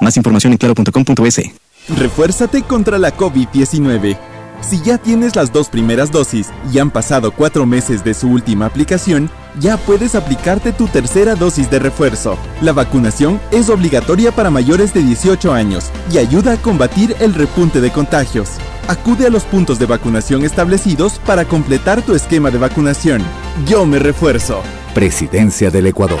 Más información en claro.com.es. Refuérzate contra la COVID-19. Si ya tienes las dos primeras dosis y han pasado cuatro meses de su última aplicación, ya puedes aplicarte tu tercera dosis de refuerzo. La vacunación es obligatoria para mayores de 18 años y ayuda a combatir el repunte de contagios. Acude a los puntos de vacunación establecidos para completar tu esquema de vacunación. Yo me refuerzo. Presidencia del Ecuador.